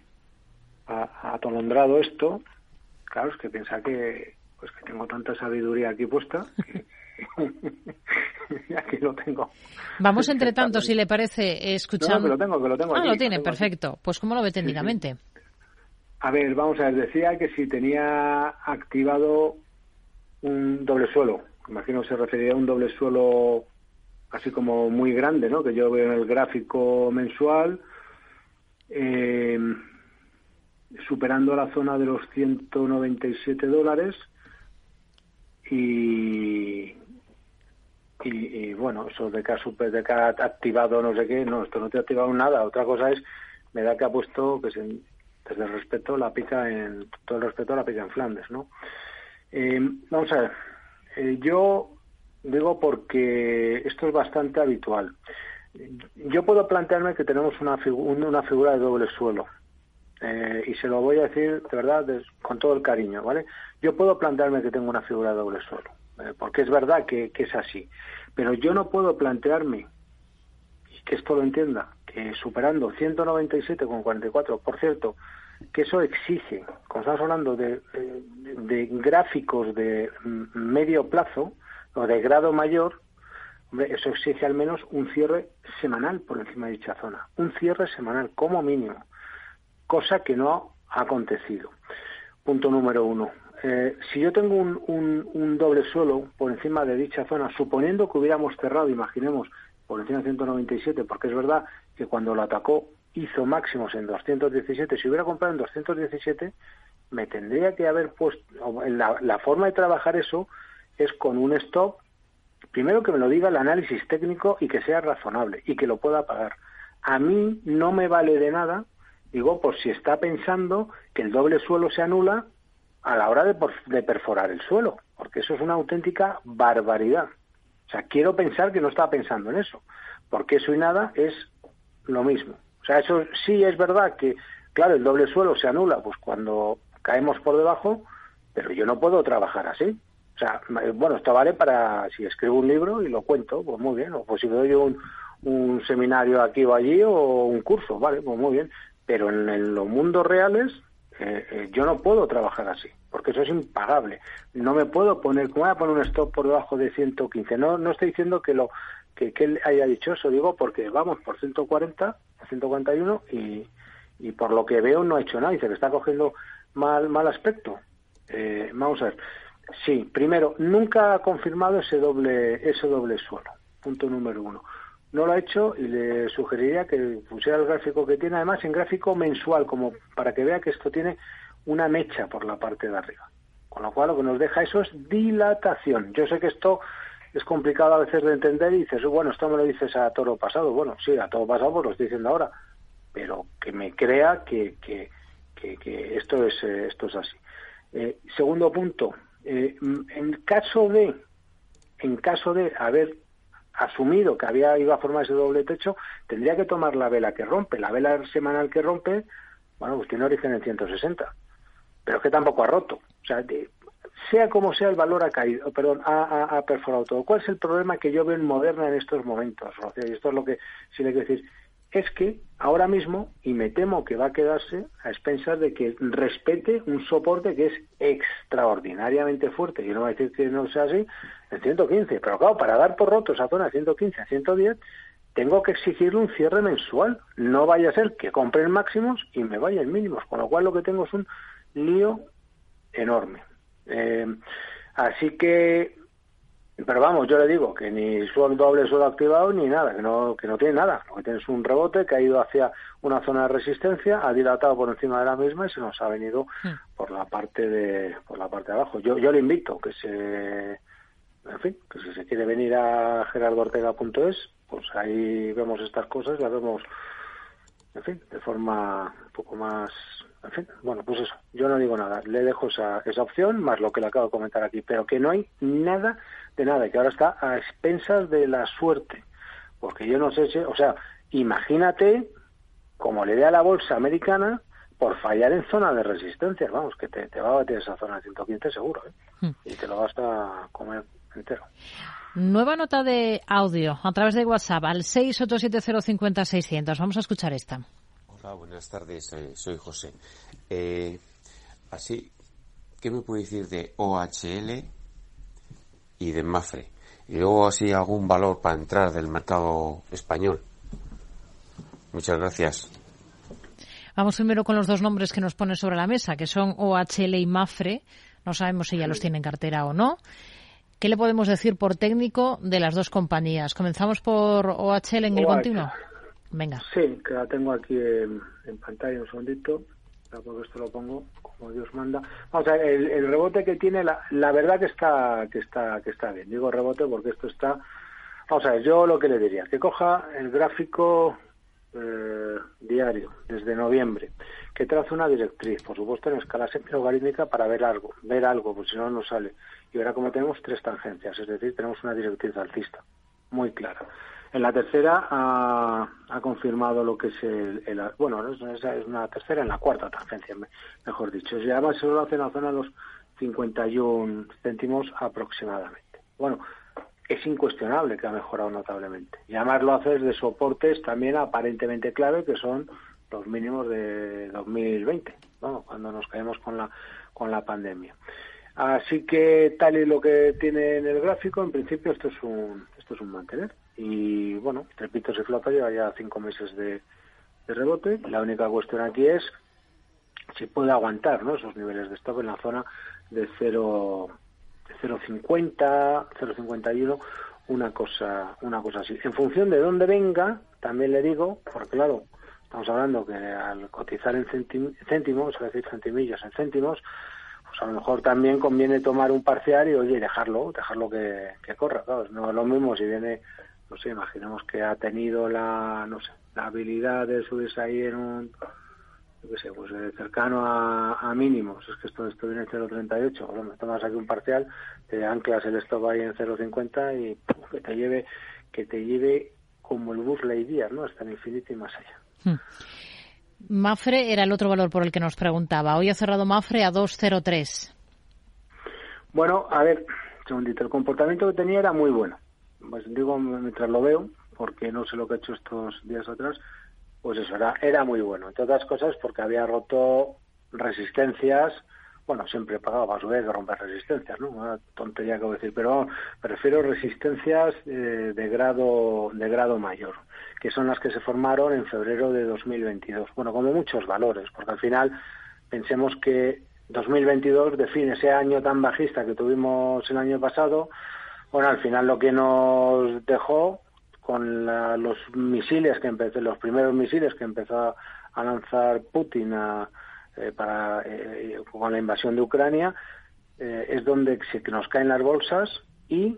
atolondrado esto, claro, es que piensa que pues que tengo tanta sabiduría aquí puesta que aquí lo tengo. Vamos entre tanto, si le parece, escuchando. No, que lo tengo, que lo tengo. Ah, aquí, lo tiene, tengo perfecto. Pues ¿cómo lo ve técnicamente? A ver, vamos a ver, decía que si tenía activado un doble suelo, imagino que se refería a un doble suelo así como muy grande, ¿no? Que yo veo en el gráfico mensual, eh, superando la zona de los 197 dólares y, y, y, bueno, eso de que, ha de que ha activado no sé qué, no, esto no te ha activado nada. Otra cosa es, me da que ha puesto, que se, desde el respeto, la pica en, todo el respeto, la pica en Flandes, ¿no? Eh, vamos a ver, eh, yo digo porque esto es bastante habitual. Yo puedo plantearme que tenemos una, figu una figura de doble suelo. Eh, y se lo voy a decir de verdad con todo el cariño, ¿vale? Yo puedo plantearme que tengo una figura doble suelo, eh, porque es verdad que, que, es así, pero yo no puedo plantearme, y que esto lo entienda, que superando 197,44, por cierto, que eso exige, como estamos hablando de, de, de gráficos de medio plazo o de grado mayor, hombre, eso exige al menos un cierre semanal por encima de dicha zona, un cierre semanal como mínimo cosa que no ha acontecido. Punto número uno. Eh, si yo tengo un, un, un, doble suelo por encima de dicha zona, suponiendo que hubiéramos cerrado, imaginemos, por encima de 197, porque es verdad que cuando lo atacó hizo máximos en 217, si hubiera comprado en 217, me tendría que haber puesto, la, la forma de trabajar eso es con un stop, primero que me lo diga el análisis técnico y que sea razonable y que lo pueda pagar. A mí no me vale de nada Digo, por si está pensando que el doble suelo se anula a la hora de, de, perforar el suelo, porque eso es una auténtica barbaridad. O sea, quiero pensar que no está pensando en eso, porque eso y nada es lo mismo. O sea, eso sí es verdad que, claro, el doble suelo se anula pues cuando caemos por debajo, pero yo no puedo trabajar así. O sea, bueno, esto vale para si escribo un libro y lo cuento, pues muy bien, o pues si doy un, un seminario aquí o allí o un curso, vale, pues muy bien pero en, los mundos reales eh, eh, yo no puedo trabajar así, porque eso es impagable. No me puedo poner, ¿cómo voy a poner un stop por debajo de 115? No, no estoy diciendo que lo que, que él haya dicho eso, digo porque vamos por 140, 141 y, y por lo que veo no ha hecho nada y se le está cogiendo mal, mal aspecto. Eh, vamos a ver. Sí, primero, nunca ha confirmado ese doble, ese doble suelo. Punto número uno no lo ha hecho y le sugeriría que pusiera el gráfico que tiene, además en gráfico mensual, como para que vea que esto tiene una mecha por la parte de arriba. Con lo cual lo que nos deja eso es dilatación. Yo sé que esto es complicado a veces de entender y dices, bueno, esto me lo dices a toro pasado. Bueno, sí, a todo pasado pues lo estoy diciendo ahora, pero que me crea que, que, que, esto, es, eh, esto es así. Eh, segundo punto, eh, en caso de en caso de haber asumido que había ido a formar ese doble techo, tendría que tomar la vela que rompe. La vela semanal que rompe, bueno, pues tiene origen en 160, pero es que tampoco ha roto. O sea, de, sea como sea, el valor ha caído, perdón, ha, perforado todo. ¿Cuál es el problema que yo veo en Moderna en estos momentos, Rocío? Y esto es lo que sí le quiero decir. Es que ahora mismo, y me temo que va a quedarse a expensas de que respete un soporte que es extraordinariamente fuerte. Yo no voy a decir que no sea así, en 115, pero claro, para dar por roto esa zona de 115 a 110, tengo que exigirle un cierre mensual. No vaya a ser que compre máximos y me vaya en mínimos, con lo cual lo que tengo es un lío enorme. Eh, así que, pero vamos, yo le digo que ni suelo doble suelo activado ni nada, que no, que no tiene nada. Lo que tiene es un rebote que ha ido hacia una zona de resistencia, ha dilatado por encima de la misma y se nos ha venido mm. por la parte de, por la parte de abajo. Yo, yo le invito que se en fin, que si se quiere venir a gerardoortega.es, pues ahí vemos estas cosas, las vemos, en fin, de forma un poco más, en fin, bueno, pues eso, yo no digo nada, le dejo esa, esa opción, más lo que le acabo de comentar aquí, pero que no hay nada de nada, y que ahora está a expensas de la suerte, porque yo no sé si, o sea, imagínate como le dé a la bolsa americana por fallar en zona de resistencia, vamos, que te, te va a batir esa zona de 115 seguro, ¿eh? Hmm. y te lo vas a comer entero. Nueva nota de audio a través de WhatsApp al 687050600. Vamos a escuchar esta. Hola, buenas tardes. Eh, soy José. Eh, así, ¿qué me puede decir de OHL y de Mafre? Y luego así algún valor para entrar del mercado español. Muchas gracias. Vamos primero con los dos nombres que nos pone sobre la mesa, que son OHL y Mafre. No sabemos si ya los tiene en cartera o no. ¿Qué le podemos decir por técnico de las dos compañías? Comenzamos por OHL en el continuo. Venga. Sí, que la tengo aquí en, pantalla un segundito. Porque esto lo pongo como Dios manda. Vamos a ver, el, rebote que tiene, la, la, verdad que está, que está, que está bien. Digo rebote porque esto está. Vamos a ver, yo lo que le diría, que coja el gráfico eh, diario desde noviembre, que traza una directriz, por supuesto en escala semi-logarítmica para ver algo, ver algo, pues si no, no sale. Y ahora como tenemos tres tangencias, es decir, tenemos una directriz alcista, muy clara. En la tercera ha, confirmado lo que es el, bueno, esa es una tercera, en la cuarta tangencia, mejor dicho. Y además se lo hace en la zona de los 51 céntimos aproximadamente. Bueno, es incuestionable que ha mejorado notablemente. Y además lo hace de soportes también aparentemente clave, que son los mínimos de 2020, cuando nos caemos con la, con la pandemia. Así que tal y lo que tiene en el gráfico, en principio esto es un, esto es un mantener. Y bueno, Trepitos y Flota lleva ya cinco meses de, rebote. La única cuestión aquí es si puede aguantar ¿no? esos niveles de stop en la zona de 0 0,50, 0,51, una cosa, una cosa así. En función de dónde venga, también le digo, porque claro, estamos hablando que al cotizar en céntimos, es decir, centimillas en céntimos, pues a lo mejor también conviene tomar un parcial y oye, dejarlo, dejarlo que, corra. No es lo mismo si viene, no sé, imaginemos que ha tenido la, no sé, la habilidad de subirse ahí en un yo qué sé, pues eh, cercano a, mínimos, es que esto, esto viene en 0.38, bueno, tomas aquí un parcial, te anclas el stop ahí en 0.50 y que te lleve que te lleve como el bus Lightyear, ¿no? Hasta el infinito y más allá. Hmm. Mafre era el otro valor por el que nos preguntaba. Hoy ha cerrado Mafre a 2.03. Bueno, a ver, segundito, el comportamiento que tenía era muy bueno. Pues digo, mientras lo veo, porque no sé lo que ha hecho estos días atrás, pues eso era, era muy bueno. Entre otras cosas porque había roto resistencias, bueno, siempre he pagado más que romper resistencias, ¿no? Una tontería que voy a decir, pero prefiero resistencias eh, de grado de grado mayor, que son las que se formaron en febrero de 2022. Bueno, como muchos valores, porque al final pensemos que 2022 define ese año tan bajista que tuvimos el año pasado. Bueno, al final lo que nos dejó con los misiles que empezó, los primeros misiles que empezó a lanzar Putin eh, para, eh, con la invasión de Ucrania, eh, es donde se nos caen las bolsas y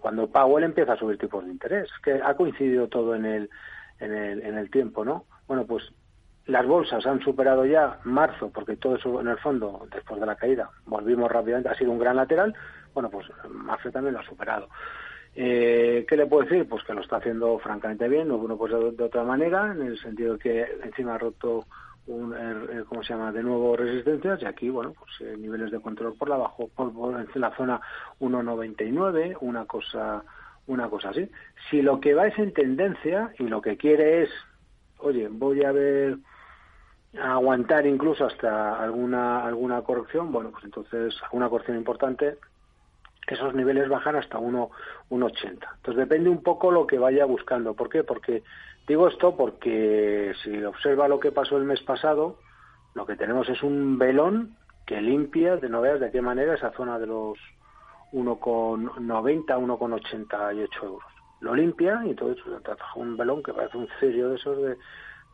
cuando Powell empieza a subir tipos de interés, que ha coincidido todo en el, en el, en el tiempo, ¿no? Bueno, pues las bolsas han superado ya marzo, porque todo eso en el fondo, después de la caída, volvimos rápidamente, ha sido un gran lateral, bueno, pues marzo también lo ha superado. Eh, ¿Qué le puedo decir? Pues que lo está haciendo francamente bien, no pues de, otra manera, en el sentido que encima ha roto un, eh, ¿cómo se llama? De nuevo resistencias y aquí, bueno, pues eh, niveles de control por la bajo, por, en la zona 1.99, una cosa, una cosa así. Si lo que va es en tendencia y lo que quiere es, oye, voy a ver aguantar incluso hasta alguna alguna corrección, bueno, pues entonces alguna corrección importante, esos niveles bajan hasta 1,80. Entonces depende un poco lo que vaya buscando. ¿Por qué? Porque digo esto porque si observa lo que pasó el mes pasado, lo que tenemos es un velón que limpia, de no veas de qué manera, esa zona de los 1,90, 1,88 euros. Lo limpia y entonces un velón que parece un cirio de esos de,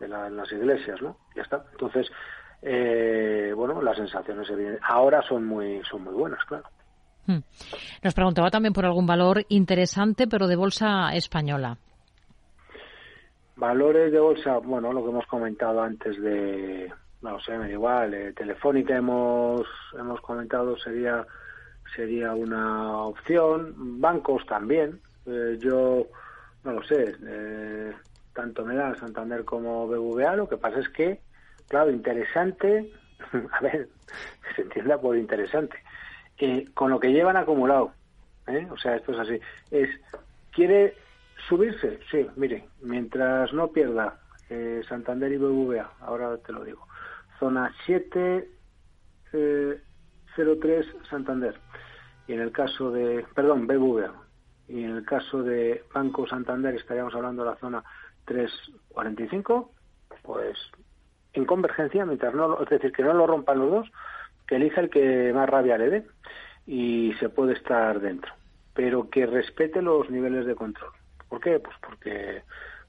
de las iglesias, ¿no? Ya está. Entonces, eh, bueno, las sensaciones ahora son muy, son muy buenas, claro. Hmm. Nos preguntaba también por algún valor interesante, pero de bolsa española. Valores de bolsa, bueno, lo que hemos comentado antes de, no sé, me da igual, eh, Telefónica hemos, hemos comentado sería, sería una opción, bancos también, eh, yo no lo sé, eh, tanto me da Santander como BVA, lo que pasa es que, claro, interesante, a ver, se entienda por interesante, con lo que llevan acumulado, ¿eh? o sea, esto es así, es, ¿quiere subirse? Sí, mire, mientras no pierda eh, Santander y BBVA, ahora te lo digo, zona 7, 03 Santander. Y en el caso de, perdón, BBVA. Y en el caso de Banco Santander estaríamos hablando de la zona 345, pues en convergencia, mientras no, es decir, que no lo rompan los dos, que elija el que más rabia le dé y se puede estar dentro, pero que respete los niveles de control. ¿Por qué? Pues porque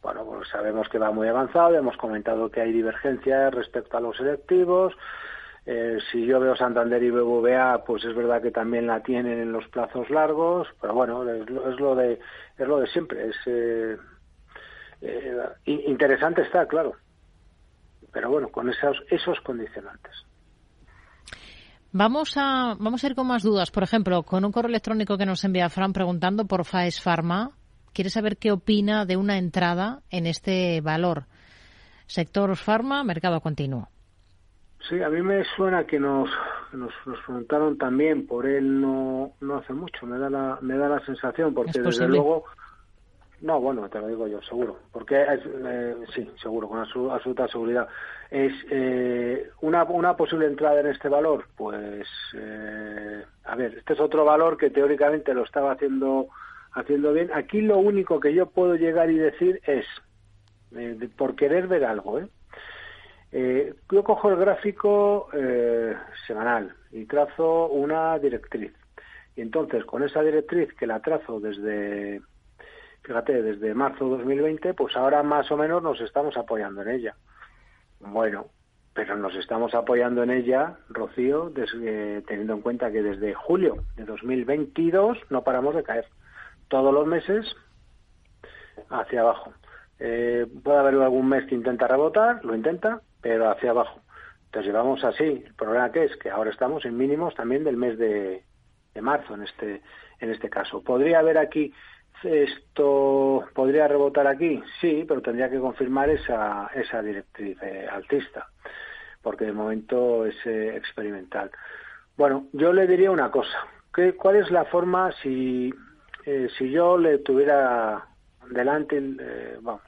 bueno, pues sabemos que va muy avanzado, hemos comentado que hay divergencias respecto a los selectivos. Eh, si yo veo Santander y BBVA, pues es verdad que también la tienen en los plazos largos, pero bueno, es lo, de es lo de siempre. Es eh, eh, interesante está, claro, pero bueno, con esos esos condicionantes. Vamos a, vamos a ir con más dudas. Por ejemplo, con un correo electrónico que nos envía Fran preguntando por Faes Pharma, quiere saber qué opina de una entrada en este valor. Sector farma, mercado continuo. Sí, a mí me suena que nos, nos, preguntaron también por él no, no hace mucho, me da la, me da la sensación, porque desde luego, no, bueno, te lo digo yo, seguro, porque eh, sí, seguro, con absoluta seguridad. Es eh, una, una posible entrada en este valor, pues, eh, a ver, este es otro valor que teóricamente lo estaba haciendo haciendo bien. Aquí lo único que yo puedo llegar y decir es, eh, por querer ver algo, ¿eh? yo cojo el gráfico semanal y trazo una directriz. Y entonces, con esa directriz que la trazo desde, fíjate, desde marzo de 2020, pues ahora más o menos nos estamos apoyando en ella. Bueno, pero nos estamos apoyando en ella, Rocío, teniendo en cuenta que desde julio de 2022 no paramos de caer todos los meses hacia abajo. Eh, puede haber algún mes que intenta rebotar, lo intenta, pero hacia abajo. Entonces llevamos así. El problema que es que ahora estamos en mínimos también del mes de, marzo en este en este caso. Podría haber aquí esto podría rebotar aquí, sí, pero tendría que confirmar esa esa directriz eh, altista, porque de momento es eh, experimental. Bueno, yo le diría una cosa. ¿Qué, ¿Cuál es la forma si eh, si yo le tuviera delante, eh, vamos,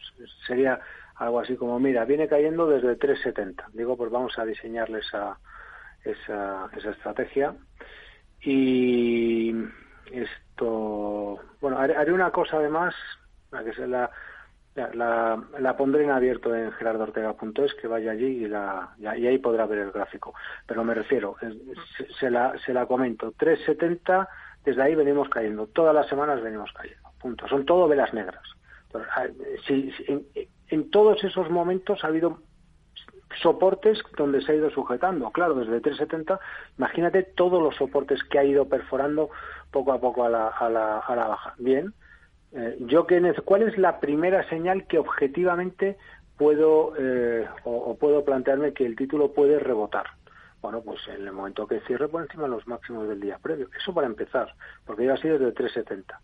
sería algo así como, mira, viene cayendo desde 370. Digo, pues vamos a diseñarle esa, esa, esa estrategia. Y esto, bueno, haré, una cosa además, que se la, la, la, pondré en abierto en gerardoortega.es, que vaya allí y, la, y ahí podrá ver el gráfico. Pero me refiero, se, la, se la comento, 370 desde ahí venimos cayendo, todas las semanas venimos cayendo, punto. Son todo velas negras. Ah, en, todos esos momentos ha habido soportes donde se ha ido sujetando. Claro, desde 370, imagínate todos los soportes que ha ido perforando poco a poco a la, a la, a la baja. Bien, eh, yo que ¿cuál es la primera señal que objetivamente puedo eh, o, puedo plantearme que el título puede rebotar? bueno, pues en el momento que cierre por encima de los máximos del día previo. Eso para empezar, porque ya ha sido desde 3,70.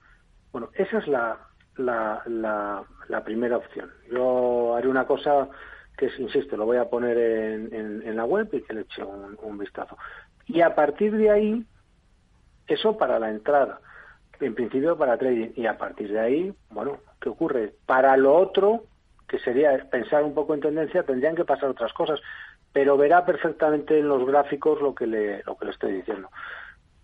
Bueno, esa es la, la, la, primera opción. Yo haré una cosa que es, insisto, lo voy a poner en, en, la web y que le eche un, un, vistazo. Y a partir de ahí, eso para la entrada, en principio para trading. Y a partir de ahí, bueno, ¿qué ocurre? Para lo otro, que sería pensar un poco en tendencia, tendrían que pasar otras cosas pero verá perfectamente en los gráficos lo que lo que le estoy diciendo.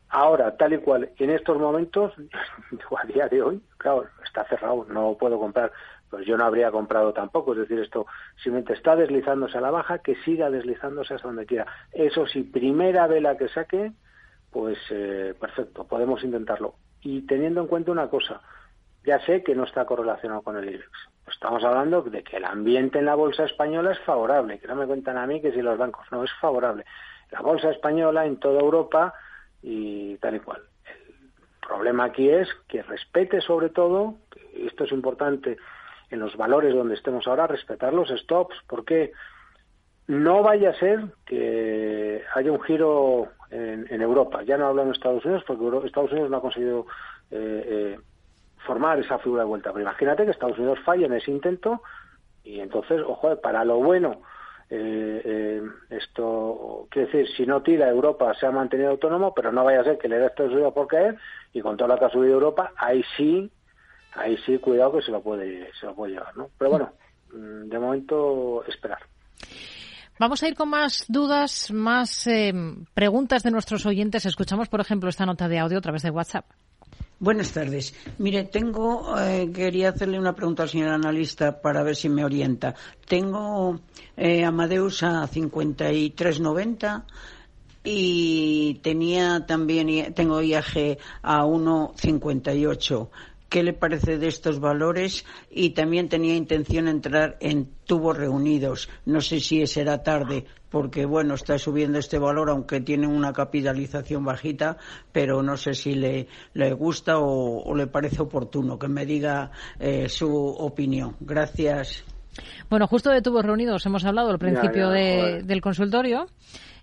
Ahora, tal y cual, en estos momentos, a día de hoy, claro, está cerrado, no puedo comprar, pues yo no habría comprado tampoco, es decir, esto simplemente está deslizándose a la baja, que siga deslizándose hasta donde quiera. Eso sí, primera vela que saque, pues eh, perfecto, podemos intentarlo. Y teniendo en cuenta una cosa, ya sé que no está correlacionado con el IBEX, estamos hablando de que el ambiente en la bolsa española es favorable, que no me cuentan a mí que si los bancos, no, es favorable. La bolsa española en toda Europa y tal y cual. El problema aquí es que respete sobre todo, esto es importante en los valores donde estemos ahora, respetar los stops, porque no vaya a ser que haya un giro en, Europa. Ya no hablo en Estados Unidos, porque Estados Unidos no ha conseguido eh, eh, formar esa figura de vuelta. Pero imagínate que Estados Unidos falla en ese intento y entonces, ojo, para lo bueno, eh, eh, esto quiere decir, si no tira Europa se ha mantenido autónomo, pero no vaya a ser que le dé Estados Unidos por caer y con toda la que ha subido Europa, ahí sí, ahí sí, cuidado que se lo puede, se lo puede llevar, ¿no? Pero bueno, mm, de momento esperar. Vamos a ir con más dudas, más eh, preguntas de nuestros oyentes. Escuchamos, por ejemplo, esta nota de audio a través de WhatsApp. Buenas tardes. Mire, tengo, eh, quería hacerle una pregunta al señor analista para ver si me orienta. Tengo eh, Amadeus a 53.90 y tenía también, tengo IAG a 1.58. ¿Qué le parece de estos valores? Y también tenía intención de entrar en tubos reunidos. No sé si será tarde, porque bueno, está subiendo este valor, aunque tiene una capitalización bajita, pero no sé si le, le gusta o, le parece oportuno que me diga eh, su opinión. Gracias. Bueno, justo de tubos reunidos hemos hablado al principio del consultorio.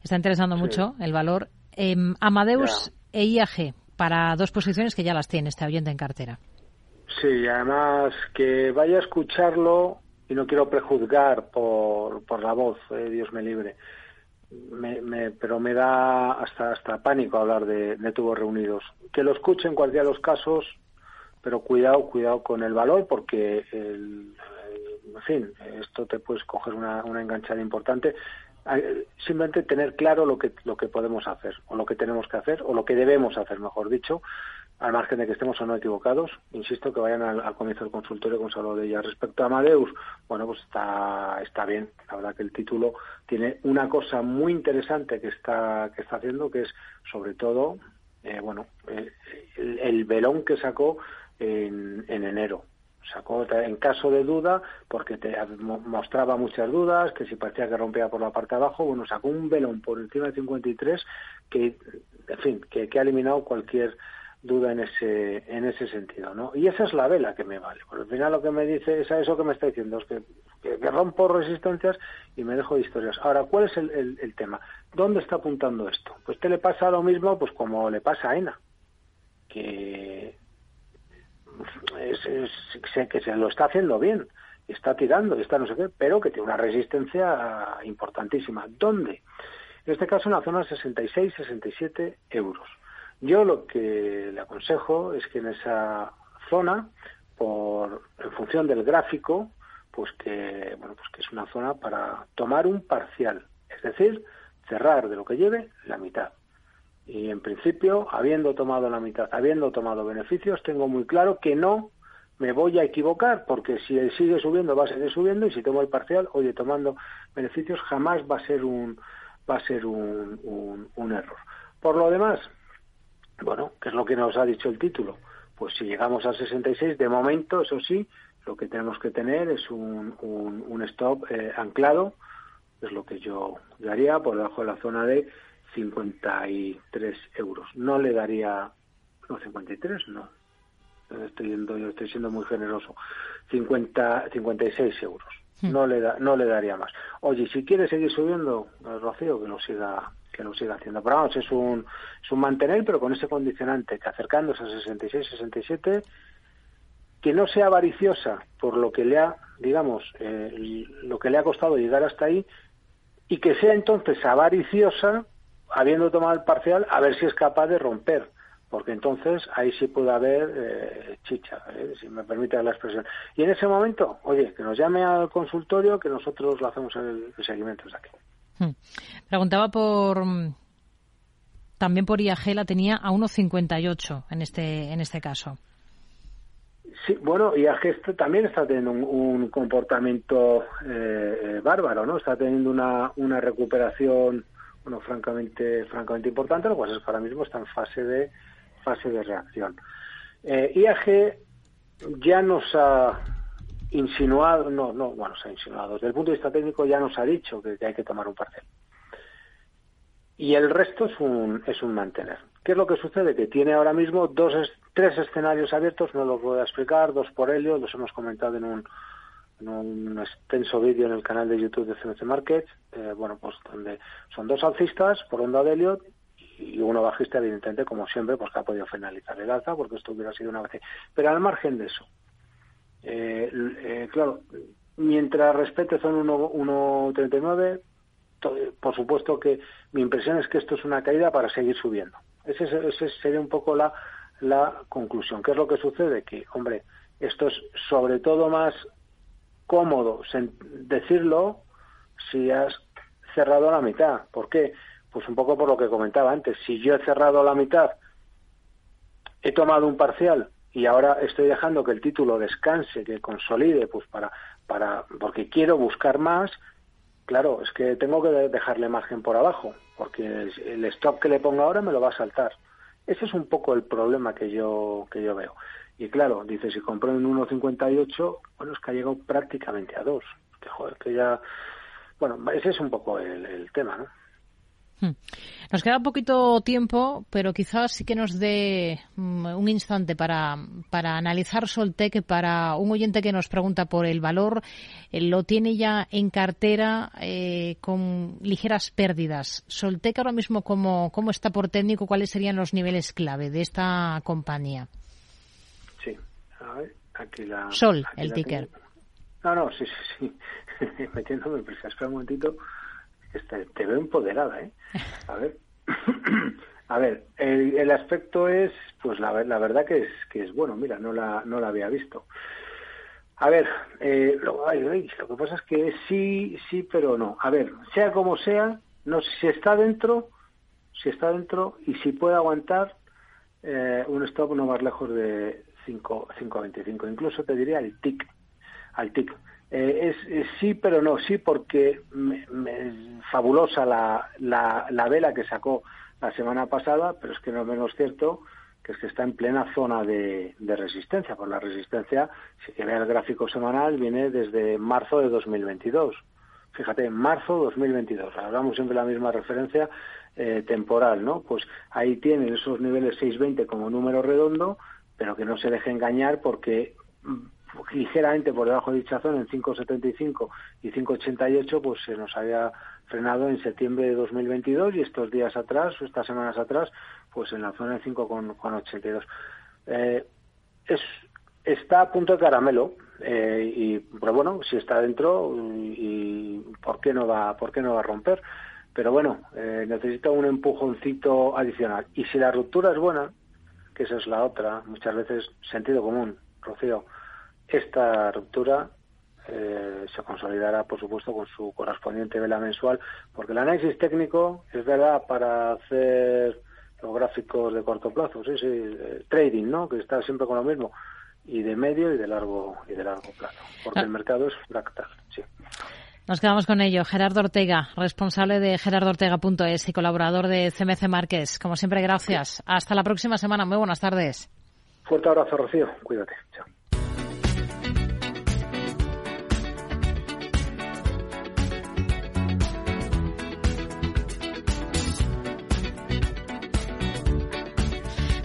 Está interesando mucho el valor. Em, Amadeus e IAG para dos posiciones que ya las tiene este oyente en cartera. Sí, además que vaya a escucharlo y no quiero prejuzgar por, por la voz, eh, Dios me libre. Me, pero me da hasta hasta pánico hablar de, de, tubos reunidos. Que lo escuche en cualquiera de los casos, pero cuidado, cuidado con el valor, porque, el, en fin, esto te puedes coger una, una enganchada importante. Simplemente tener claro lo que, lo que podemos hacer, o lo que tenemos que hacer, o lo que debemos hacer, mejor dicho, al margen de que estemos o no equivocados, insisto que vayan al, comienzo del consultorio con solo de ella. Respecto a Amadeus, bueno, pues está, está bien. La verdad que el título tiene una cosa muy interesante que está, que está haciendo, que es sobre todo, eh, bueno, eh, el, velón que sacó en, en enero sacó en caso de duda, porque te mostraba muchas dudas, que si parecía que rompía por la parte de abajo, bueno, sacó un velón por encima de 53 que, en fin, que, que ha eliminado cualquier duda en ese en ese sentido no y esa es la vela que me vale. Por al final lo que me dice es eso que me está diciendo es que, rompo resistencias y me dejo de historias. Ahora cuál es el, el, tema dónde está apuntando esto pues te le pasa lo mismo pues como le pasa a ENA que sé que se lo está haciendo bien está tirando está no sé qué pero que tiene una resistencia importantísima. Dónde en este caso en la zona 66 67 euros yo lo que le aconsejo es que en esa zona, por, en función del gráfico, pues que, bueno, pues que es una zona para tomar un parcial, es decir, cerrar de lo que lleve la mitad. Y en principio, habiendo tomado la mitad, habiendo tomado beneficios, tengo muy claro que no me voy a equivocar, porque si sigue subiendo va a seguir subiendo y si tomo el parcial, oye, tomando beneficios jamás va a ser un va a ser un, un error. Por lo demás, bueno, ¿qué es lo que nos ha dicho el título? Pues si llegamos al 66, de momento, eso sí, lo que tenemos que tener es un, un, stop eh, anclado, es lo que yo, daría por debajo de la zona de 53 euros. No le daría, no, 53, no, estoy, yendo, yo estoy siendo muy generoso, 50, 56 euros. Hmm. No le, da, no le daría más. Oye, si quiere seguir subiendo, Rocío, que lo siga que lo siga haciendo. Pero vamos, es un, es un mantener, pero con ese condicionante, que acercándose a 66, 67, que no sea avariciosa por lo que le ha, digamos, eh, lo que le ha costado llegar hasta ahí, y que sea entonces avariciosa, habiendo tomado el parcial, a ver si es capaz de romper porque entonces ahí sí puede haber eh, chicha, eh, si me permite la expresión. Y en ese momento, oye, que nos llame al consultorio, que nosotros lo hacemos el, el seguimiento desde aquí. Hmm. Preguntaba por también por IAG la tenía a 1,58 en este en este caso. Sí, bueno, IAG también está teniendo un, comportamiento eh, eh, bárbaro, ¿no? Está teniendo una, una recuperación, bueno, francamente francamente importante, lo cual es que ahora mismo está en fase de fase de reacción. Eh, IAG ya nos ha insinuado, no, no, bueno, se ha insinuado, desde el punto de vista técnico ya nos ha dicho que, hay que tomar un parcial. Y el resto es un, es un mantener. ¿Qué es lo que sucede? Que tiene ahora mismo dos, tres escenarios abiertos, no los voy a explicar, dos por Helio, los hemos comentado en un, en un extenso vídeo en el canal de YouTube de CMC Markets, eh, bueno, pues donde son dos alcistas por onda de Elliot y uno bajista, evidentemente, como siempre, pues que ha podido finalizar el alza, porque esto hubiera sido una vez. Pero al margen de eso, eh, eh, claro, mientras respete son 1.39, por supuesto que mi impresión es que esto es una caída para seguir subiendo. Esa ese sería un poco la, la conclusión. ¿Qué es lo que sucede? Que, hombre, esto es sobre todo más cómodo decirlo si has cerrado la mitad. ¿Por qué? Pues un poco por lo que comentaba antes. Si yo he cerrado la mitad, he tomado un parcial y ahora estoy dejando que el título descanse, que consolide, pues para, para, porque quiero buscar más, claro, es que tengo que dejarle margen por abajo, porque el stop que le pongo ahora me lo va a saltar. Ese es un poco el problema que yo, que yo veo. Y claro, dice, si compré en 1,58, bueno, es que ha llegado prácticamente a 2. Que, joder, que ya... Bueno, ese es un poco el, el tema, ¿no? Hmm. Nos queda poquito tiempo, pero quizás sí que nos dé mm, un instante para, para analizar Soltec, para un oyente que nos pregunta por el valor, eh, lo tiene ya en cartera eh, con ligeras pérdidas. Soltec ahora mismo, ¿cómo, ¿cómo está por técnico? ¿Cuáles serían los niveles clave de esta compañía? Sí, a ver, aquí la... Sol, el ticker. No, no, sí, sí, sí. Metiéndome prisa, espera un momentito te veo empoderada, ¿eh? A ver. A ver, el, aspecto es, pues la, la, verdad que es que es bueno, mira, no la, no la había visto. A ver, eh, lo, lo que pasa es que sí, sí, pero no. A ver, sea como sea, no si está dentro, si está dentro y si puede aguantar eh, un stop no más lejos de 5.25, incluso te diría el tic, al tic. Eh, es, sí, pero no, sí, porque me, fabulosa la, la, la, vela que sacó la semana pasada, pero es que no es menos cierto que es que está en plena zona de, resistencia. Por la resistencia, si que ve el gráfico semanal, viene desde marzo de 2022. Fíjate, marzo 2022. Hablamos siempre de la misma referencia eh, temporal, ¿no? Pues ahí tienen esos niveles 620 como número redondo, pero que no se deje engañar porque ligeramente por debajo de dicha zona en 5,75 y 5,88 pues se nos había frenado en septiembre de 2022 y estos días atrás, estas semanas atrás, pues en la zona de 5,82. Eh, es, está a punto de caramelo eh, y pero bueno, si está dentro y, por qué no va por qué no va a romper, pero bueno, eh, necesita un empujoncito adicional y si la ruptura es buena, que esa es la otra, muchas veces sentido común, Rocío esta ruptura eh, se consolidará, por supuesto, con su correspondiente vela mensual, porque el análisis técnico es verdad para hacer los gráficos de corto plazo, sí, sí, eh, trading, ¿no? Que está siempre con lo mismo, y de medio y de largo y de largo plazo, porque el mercado es fractal, sí. Nos quedamos con ello. Gerardo Ortega, responsable de gerardoortega.es y colaborador de CMC Márquez. Como siempre, gracias. Hasta la próxima semana. Muy buenas tardes. Fuerte abrazo, Rocío. Cuídate. Chao.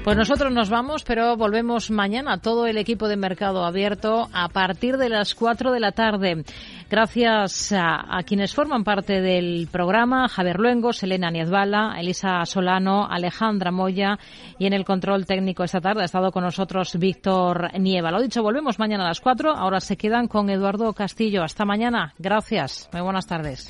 Pues nosotros nos vamos, pero volvemos mañana. Todo el equipo de Mercado Abierto a partir de las 4 de la tarde. Gracias a, quienes forman parte del programa, Javier Luengos, Elena Niezbala, Elisa Solano, Alejandra Moya y en el control técnico esta tarde ha estado con nosotros Víctor Nieva. Lo dicho, volvemos mañana a las 4. Ahora se quedan con Eduardo Castillo. Hasta mañana. Gracias. Muy buenas tardes.